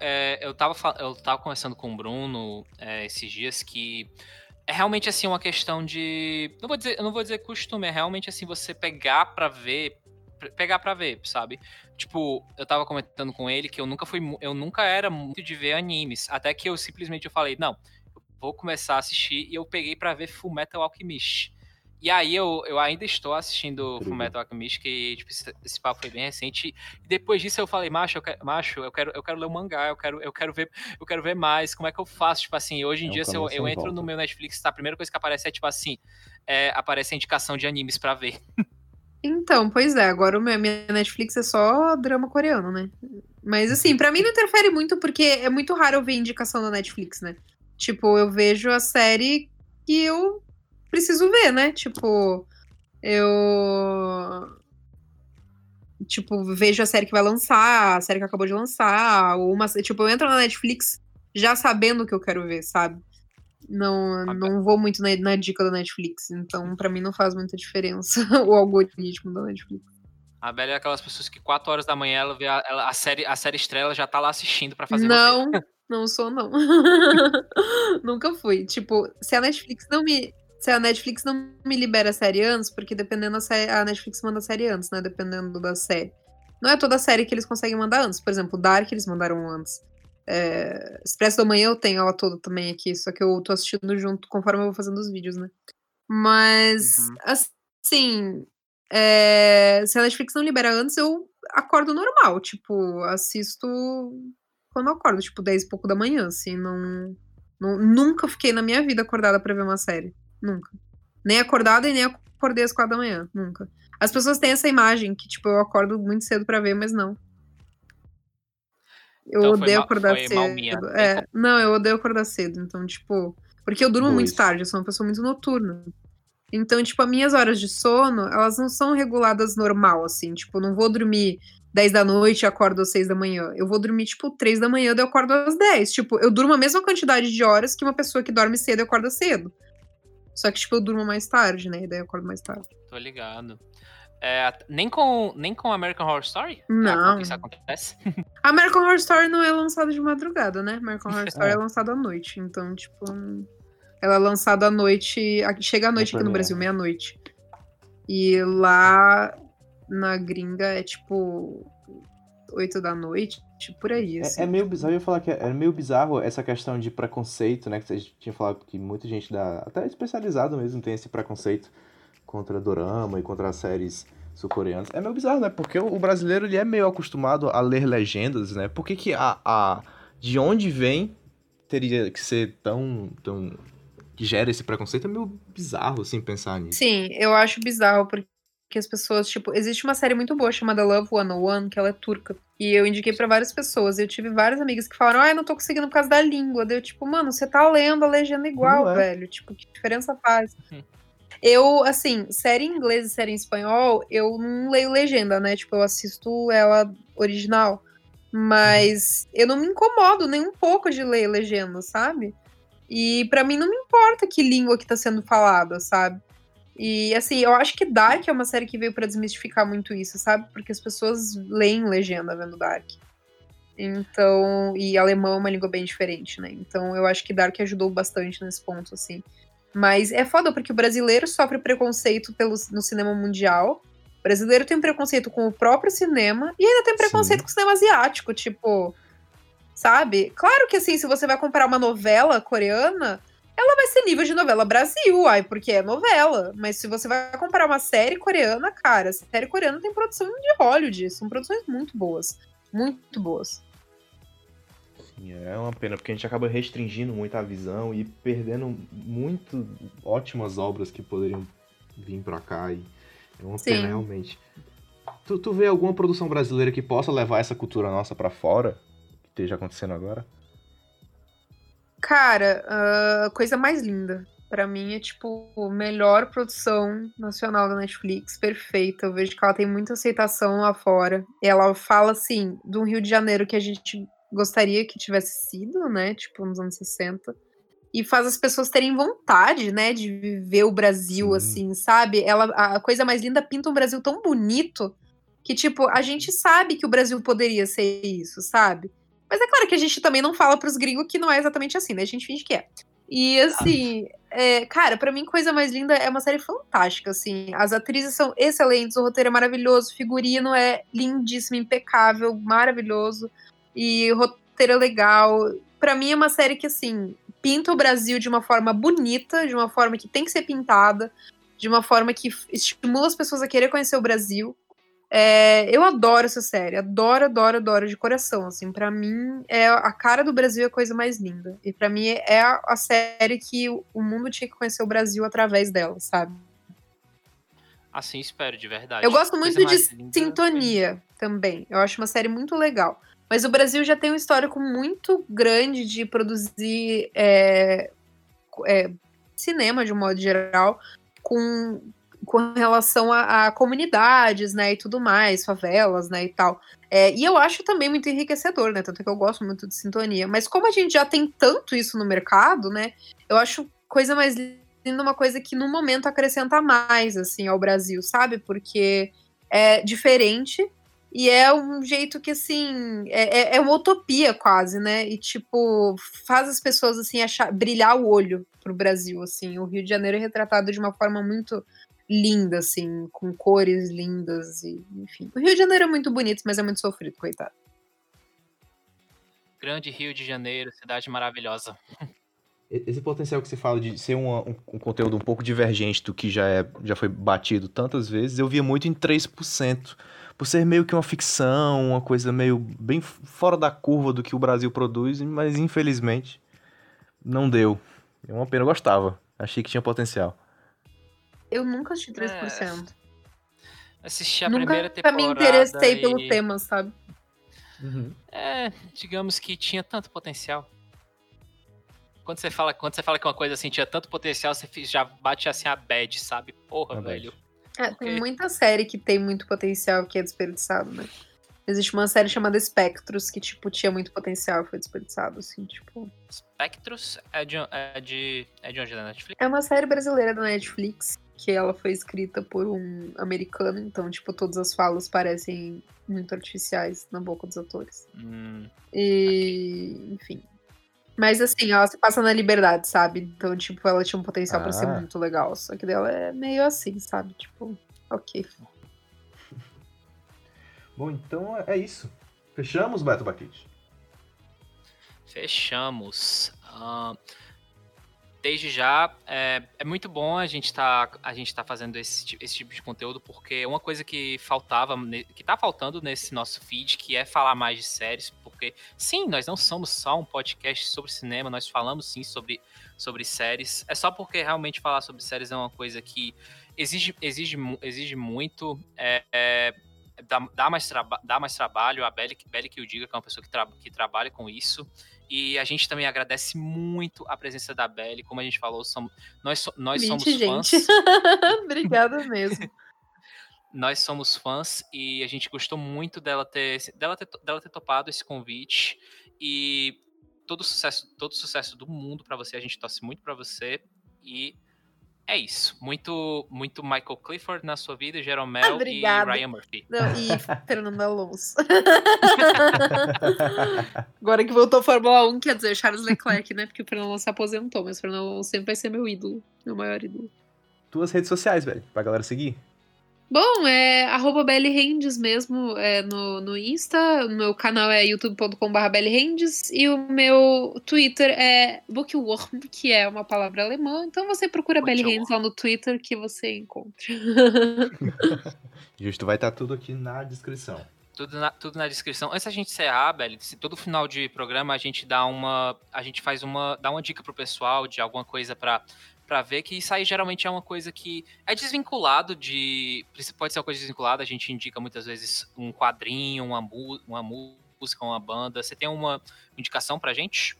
é, eu, tava, eu tava conversando com o Bruno é, esses dias que é realmente assim uma questão de. Não vou dizer, eu não vou dizer costume, é realmente assim você pegar pra ver. pe- Pegar pra ver, sabe? Tipo, eu tava comentando com ele que eu nunca fui. Eu nunca era muito de ver animes. Até que eu simplesmente eu falei, não, eu vou começar a assistir e eu peguei pra ver Full Metal Alchemist. E aí eu, eu ainda estou assistindo Incrível. Full Metal Alchemist, que tipo, esse, esse papo foi bem recente. E depois disso eu falei, macho, eu quero, macho, eu quero, eu quero ler o mangá, eu quero, eu quero ver, eu quero ver mais. Como é que eu faço? Tipo assim, hoje em É um dia, se eu, eu entro volta. no meu Netflix, tá? A primeira coisa que aparece é tipo assim, é, aparece a indicação de animes pra ver. *laughs* Então, pois é, agora o meu, minha Netflix é só drama coreano, né? Mas assim, pra mim não interfere muito porque é muito raro eu ver indicação na Netflix, né? Tipo, eu vejo a série que eu preciso ver, né? Tipo, eu tipo, vejo a série que vai lançar, a série que acabou de lançar, ou uma, tipo, eu entro na Netflix já sabendo o que eu quero ver, sabe? Não, Ah, não vou muito na, na dica da Netflix, então pra mim não faz muita diferença *laughs* o algoritmo da Netflix. A Bela é aquelas pessoas que 4 horas da manhã ela vê a, ela- a série, a série estrela ela já tá lá assistindo pra fazer roteiro. Não, não sou não. *laughs* Nunca fui. Tipo, se a Netflix não me se a Netflix não me libera a série antes, porque dependendo da série, a Netflix manda a série antes, né? Dependendo da série. Não é toda série que eles conseguem mandar antes. Por exemplo, Dark eles mandaram antes. É, Expresso da Manhã eu tenho ela toda também aqui, só que eu tô assistindo junto conforme eu vou fazendo os vídeos, né? Mas, Uhum. assim, é, se a Netflix não libera antes, eu acordo normal. Tipo, assisto quando eu acordo, tipo, 10 e pouco da manhã, assim, não, não- Nunca fiquei na minha vida acordada pra ver uma série. Nunca. Nem acordada e nem acordei às quatro da manhã, nunca. As pessoas têm essa imagem que, tipo, eu acordo muito cedo para ver, mas não. Eu Então, odeio mal- acordar foi cedo. minha. É, não, eu odeio acordar cedo. Então, tipo. Porque eu durmo Dois. muito tarde, eu sou uma pessoa muito noturna. Então, tipo, as minhas horas de sono, elas não são reguladas normal, assim. Tipo, eu não vou dormir 10 da noite e acordo às 6 da manhã. Eu vou dormir, tipo, 3 da manhã daí eu acordo às 10. Tipo, eu durmo a mesma quantidade de horas que uma pessoa que dorme cedo e acorda cedo. Só que, tipo, eu durmo mais tarde, né? E daí eu acordo mais tarde. Tô ligado. É, nem com nem com American Horror Story? Não. Ah, isso acontece? *laughs* American Horror Story não é lançado de madrugada, né? American Horror Story *laughs* é, É. lançado à noite. Então, tipo, ela é lançada à noite. Chega à noite aqui no. Brasil, meia-noite. E lá na gringa é tipo 8 da noite, tipo, por aí. assim. É, é meio bizarro, eu ia falar que é, é meio bizarro essa questão de preconceito, né? Que vocês tinham falado que muita gente da. Até especializado mesmo tem esse preconceito contra dorama e contra as séries sul-coreanas. É meio bizarro, né? Porque o o brasileiro ele é meio acostumado a ler legendas, né? Por que, que a, a. De onde vem teria que ser tão. tão. que gera esse preconceito? É meio bizarro, assim, pensar nisso. Sim, eu acho bizarro porque as pessoas, tipo, existe uma série muito boa chamada Love 101, que ela é turca. E eu indiquei pra várias pessoas. E eu tive várias amigas que falaram: "Ah, eu não tô conseguindo por causa da língua". Daí eu, tipo, mano, você tá lendo a legenda igual, é. velho. Tipo, que diferença faz? Hum. Eu, assim, série em inglês e série em espanhol, eu não leio legenda, né? Tipo, eu assisto ela original. Mas eu não me incomodo nem um pouco de ler legenda, sabe? E pra mim não me importa que língua que tá sendo falada, sabe? E assim, eu acho que Dark é uma série que veio pra desmistificar muito isso, sabe? Porque as pessoas leem legenda vendo Dark. Então, e alemão é uma língua bem diferente, né? Então, eu acho que Dark ajudou bastante nesse ponto, assim. Mas é foda porque o brasileiro sofre preconceito pelo, no cinema mundial. O brasileiro tem preconceito com o próprio cinema e ainda tem preconceito Sim. com o cinema asiático, tipo, sabe? Claro que assim, se você vai comparar uma novela coreana, ela vai ser nível de novela Brasil, ai, porque é novela. Mas se você vai comparar uma série coreana, cara, a série coreana tem produção de Hollywood, são produções muito boas, muito boas. Sim, é uma pena, porque a gente acaba restringindo muito a visão e perdendo muito ótimas obras que poderiam vir pra cá. E é uma Sim. pena, realmente. Tu, tu vê alguma produção brasileira que possa levar essa cultura nossa pra fora? Que esteja acontecendo agora? Cara, a coisa mais linda. Pra mim é tipo melhor produção nacional da Netflix, perfeita. Eu vejo que ela tem muita aceitação lá fora. Ela fala assim de um Rio de Janeiro que a gente gostaria que tivesse sido, né? Tipo nos anos 60. E faz as pessoas terem vontade, né, de viver o Brasil, Sim. assim, sabe? Ela, a coisa mais linda pinta um Brasil tão bonito que, tipo, a gente sabe que o Brasil poderia ser isso, sabe? Mas é claro que a gente também não fala pros gringos que não é exatamente assim, né? A gente finge que é. E assim, é, cara, pra mim, coisa mais linda é uma série fantástica, assim. As atrizes são excelentes, o roteiro é maravilhoso, o figurino é lindíssimo, impecável, maravilhoso. E o roteiro é legal. Pra mim é uma série que, assim, pinta o Brasil de uma forma bonita, de uma forma que tem que ser pintada, de uma forma que estimula as pessoas a querer conhecer o Brasil. É, eu adoro essa série, adoro, adoro, adoro de coração, assim, para mim é a cara do Brasil é a coisa mais linda, e pra mim é a, a série que o, mundo tinha que conhecer o Brasil através dela, sabe? Assim espero, de verdade. Eu gosto muito de linda. Sintonia também, eu acho uma série muito legal, mas o Brasil já tem um histórico muito grande de produzir é, é, cinema de um modo geral com com relação a, a comunidades, né, e tudo mais, favelas, né, e tal. É, e eu acho também muito enriquecedor, né, tanto que eu gosto muito de sintonia. Mas como a gente já tem tanto isso no mercado, né, eu acho coisa mais linda uma coisa que no momento acrescenta mais, assim, ao Brasil, sabe? Porque é diferente e é um jeito que, assim, é, é- é uma utopia quase, né? E, tipo, faz as pessoas, assim, achar, brilhar o olho pro Brasil, assim. O Rio de Janeiro é retratado de uma forma muito linda, assim, com cores lindas e, enfim. O Rio de Janeiro é muito bonito, mas é muito sofrido, coitado. Grande Rio de Janeiro, cidade maravilhosa. Esse potencial que você fala de ser uma- um, um conteúdo um pouco divergente do que já, é, já foi batido tantas vezes, eu via muito em 3%. Por ser meio que uma ficção, uma coisa meio bem fora da curva do que o Brasil produz, mas infelizmente não deu. É uma pena, eu gostava. Achei que tinha potencial. Eu nunca assisti 3%. É, assisti a nunca primeira temporada. me interessei e... pelo tema, sabe? Uhum. É, digamos que tinha tanto potencial. Quando você fala, quando você fala que uma coisa assim tinha tanto potencial, você já bate assim a bad, sabe? Porra, A velho. É, Ok. tem muita série que tem muito potencial que é desperdiçado, né? Existe uma série chamada Spectros que, tipo, tinha muito potencial e foi desperdiçado, assim, tipo. Spectros é de, é de, é de onde? Da Netflix? É uma série brasileira da Netflix que ela foi escrita por um americano, então, tipo, todas as falas parecem muito artificiais na boca dos atores. Hum, E, enfim. Mas assim, ela se passa na liberdade, sabe? Então, tipo, ela tinha um potencial pra ser Ah. muito legal. Só que dela é meio assim, sabe? Tipo, ok. Bom, então é isso. Fechamos, Beto Baquete? fechamos. Ah, desde já, é, é muito bom a gente tá, a gente tá fazendo esse, esse tipo de conteúdo, porque uma coisa que faltava, que tá faltando nesse nosso feed, que é falar mais de séries, porque sim, nós não somos só um podcast sobre cinema, nós falamos sim sobre, sobre séries. É só porque realmente falar sobre séries é uma coisa que exige, exige, exige muito. É, é, dá, dá mais dá mais trabalho, a Belly que o diga, que é uma pessoa que, tra que trabalha com isso. E a gente também agradece muito a presença da Belly. Como a gente falou, somos, nós, so- nós somos Gente, fãs. *laughs* Obrigada mesmo. *laughs* Nós somos fãs e a gente gostou muito dela ter, dela ter, dela ter topado esse convite. E todo sucesso, todo sucesso do mundo pra você. A gente torce muito pra você. E é isso. Muito, muito Michael Clifford na sua vida, Jeromel e Obrigada. Ryan Murphy. Não, e *laughs* Fernando Alonso. Agora que voltou a Fórmula 1, quer dizer, Charles Leclerc, né? Porque o Fernando Alonso se aposentou, mas o Fernando Alonso sempre vai ser meu ídolo, meu maior ídolo. Tuas redes sociais, velho, pra galera seguir. Bom, é arroba Rendes mesmo é, no, no Insta, o meu canal é youtube.com.br Rendes e o meu Twitter é Bookworm, que é uma palavra alemã, então você procura Belly. Rendes lá no Twitter que você encontra. *laughs* Justo, vai estar tudo aqui na descrição. Tudo na, tudo na descrição. Antes da gente encerrar, Belly, se todo final de programa a gente dá uma. A gente faz uma. dá uma dica pro pessoal de alguma coisa pra, pra ver, que isso aí geralmente é uma coisa que é desvinculado de. Pode ser uma coisa desvinculada, a gente indica muitas vezes um quadrinho, uma, uma música, uma banda. Você tem uma indicação pra gente?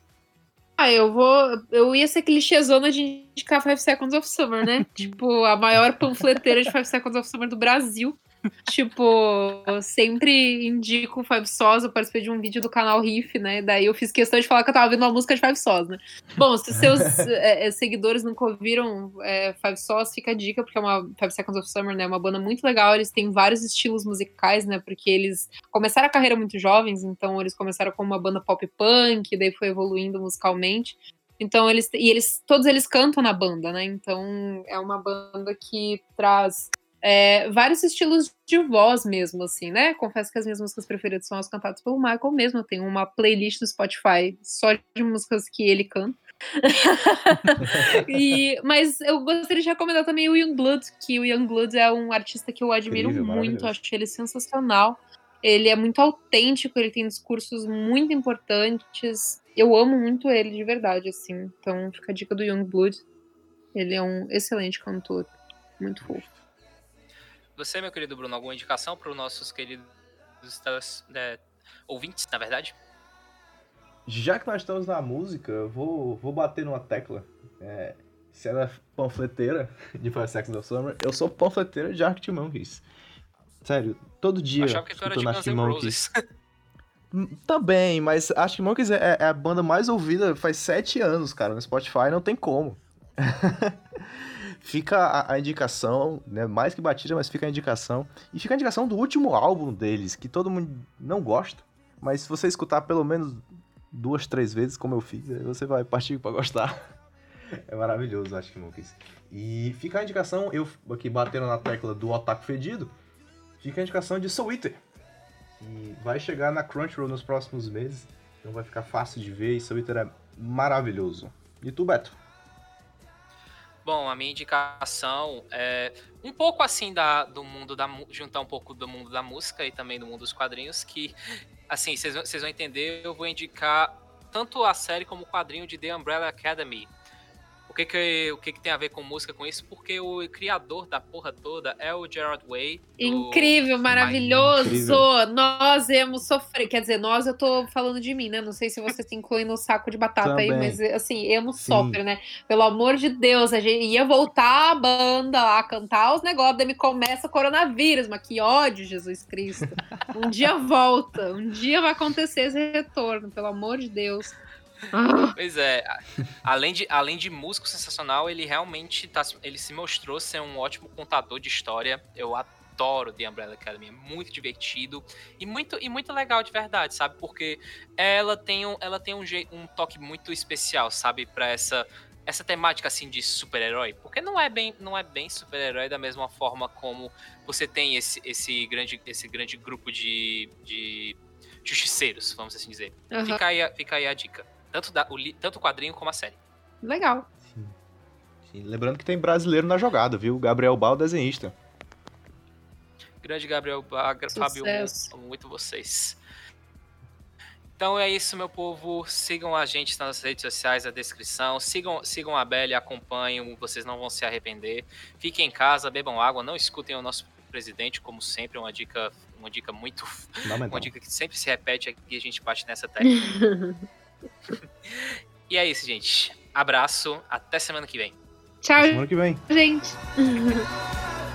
Ah, eu vou. Eu ia ser clichêzona de indicar Five Seconds of Summer, né? *laughs* tipo, a maior panfleteira de Five Seconds of Summer do Brasil. *laughs* Tipo, eu sempre indico Five Sós. Eu participei de um vídeo do canal Riff, né? Daí eu fiz questão de falar que eu tava ouvindo uma música de Five Sós, né? Bom, se seus é, *laughs* seguidores nunca ouviram é, Five Sós, fica a dica, porque é uma Five Seconds of Summer, né? É uma banda muito legal. Eles têm vários estilos musicais, né? Porque eles começaram a carreira muito jovens, então eles começaram como uma banda pop punk, daí foi evoluindo musicalmente. Então eles e eles todos eles cantam na banda, né? Então é uma banda que traz é, vários estilos de voz mesmo, assim, né? Confesso que as minhas músicas preferidas são as cantadas pelo Michael mesmo. Eu tenho uma playlist do Spotify só de músicas que ele canta. *laughs* e, mas eu gostaria de recomendar também o Youngblood, que o Youngblood é um artista que eu admiro Incrível, muito, acho ele sensacional. Ele é muito autêntico, ele tem discursos muito importantes. Eu amo muito ele de verdade, assim. Então fica a dica do Youngblood. Ele é um excelente cantor, muito fofo. Você, meu querido Bruno, alguma indicação para os nossos queridos é, ouvintes, na verdade? Já que nós estamos na música, eu vou, vou bater numa tecla. É, se ela é panfleteira *laughs* de Five Seconds of Summer, eu sou panfleteira de Arctic Monkeys. Sério, todo dia Eu que tu era de Arctic Monkeys. Roses. *laughs* Hum, Também, mas Arctic Monkeys é, é a banda mais ouvida faz sete anos, cara, no Spotify, não tem como. *laughs* fica a, a indicação, né, mais que batida, mas fica a indicação. E fica a indicação do último álbum deles, que todo mundo não gosta, mas se você escutar pelo menos duas, três vezes, como eu fiz, você vai partir pra gostar. É maravilhoso, Arctic Monkeys. E fica a indicação, eu aqui batendo na tecla do Otaku Fedido, fica a indicação de Soul Eater. E vai chegar na Crunchyroll nos próximos meses. Então vai ficar fácil de ver e Soul Eater é maravilhoso. E tu, Beto? Bom, a minha indicação é um pouco assim da, do mundo da juntar um pouco do mundo da música e também do mundo dos quadrinhos, que assim, vocês vão entender, eu vou indicar tanto a série como o quadrinho de The Umbrella Academy. Porque que que, o que que tem a ver com música com isso? Porque o criador da porra toda é o Gerard Way. Incrível, maravilhoso. Incrível. Nós íamos sofrer. Quer dizer, nós eu tô falando de mim, né? Não sei se você se inclui no saco de batata aí, Também. mas assim, emo sofre, né? Pelo amor de Deus, a gente ia voltar a banda lá, cantar os negócios, daí me começa coronavírus, mas que ódio, Jesus Cristo. *laughs* Um dia volta, um dia vai acontecer esse retorno, pelo amor de Deus. Ah, Pois é, além de, além de músico sensacional, ele realmente tá, ele se mostrou ser um ótimo contador de história. Eu adoro The Umbrella Academy, é muito divertido e muito, e muito legal de verdade, sabe? Porque ela tem um, ela tem um, um toque muito especial, sabe? Pra essa, essa temática assim de super-herói. Porque não é bem, não é bem super-herói da mesma forma como você tem esse, esse, grande, esse grande grupo de, de justiceiros, vamos assim dizer. aham. Fica, aí, fica aí a dica. Tanto, da, o, tanto o quadrinho como a série. Legal. Sim. Sim, Lembrando que tem brasileiro na jogada, viu? Gabriel Bal, desenhista. Grande Gabriel Bagra, Fábio, amo muito vocês. Então é isso, meu povo. Sigam a gente nas redes sociais, na descrição. Sigam, sigam a Bela e acompanhem, vocês não vão se arrepender. Fiquem em casa, bebam água, não escutem o nosso presidente, como sempre, uma dica, uma dica muito. Uma dica que sempre se repete aqui e a gente bate nessa tecla. *laughs* e é isso, gente. Abraço, até semana que vem. Tchau, Semana que vem. gente. *laughs*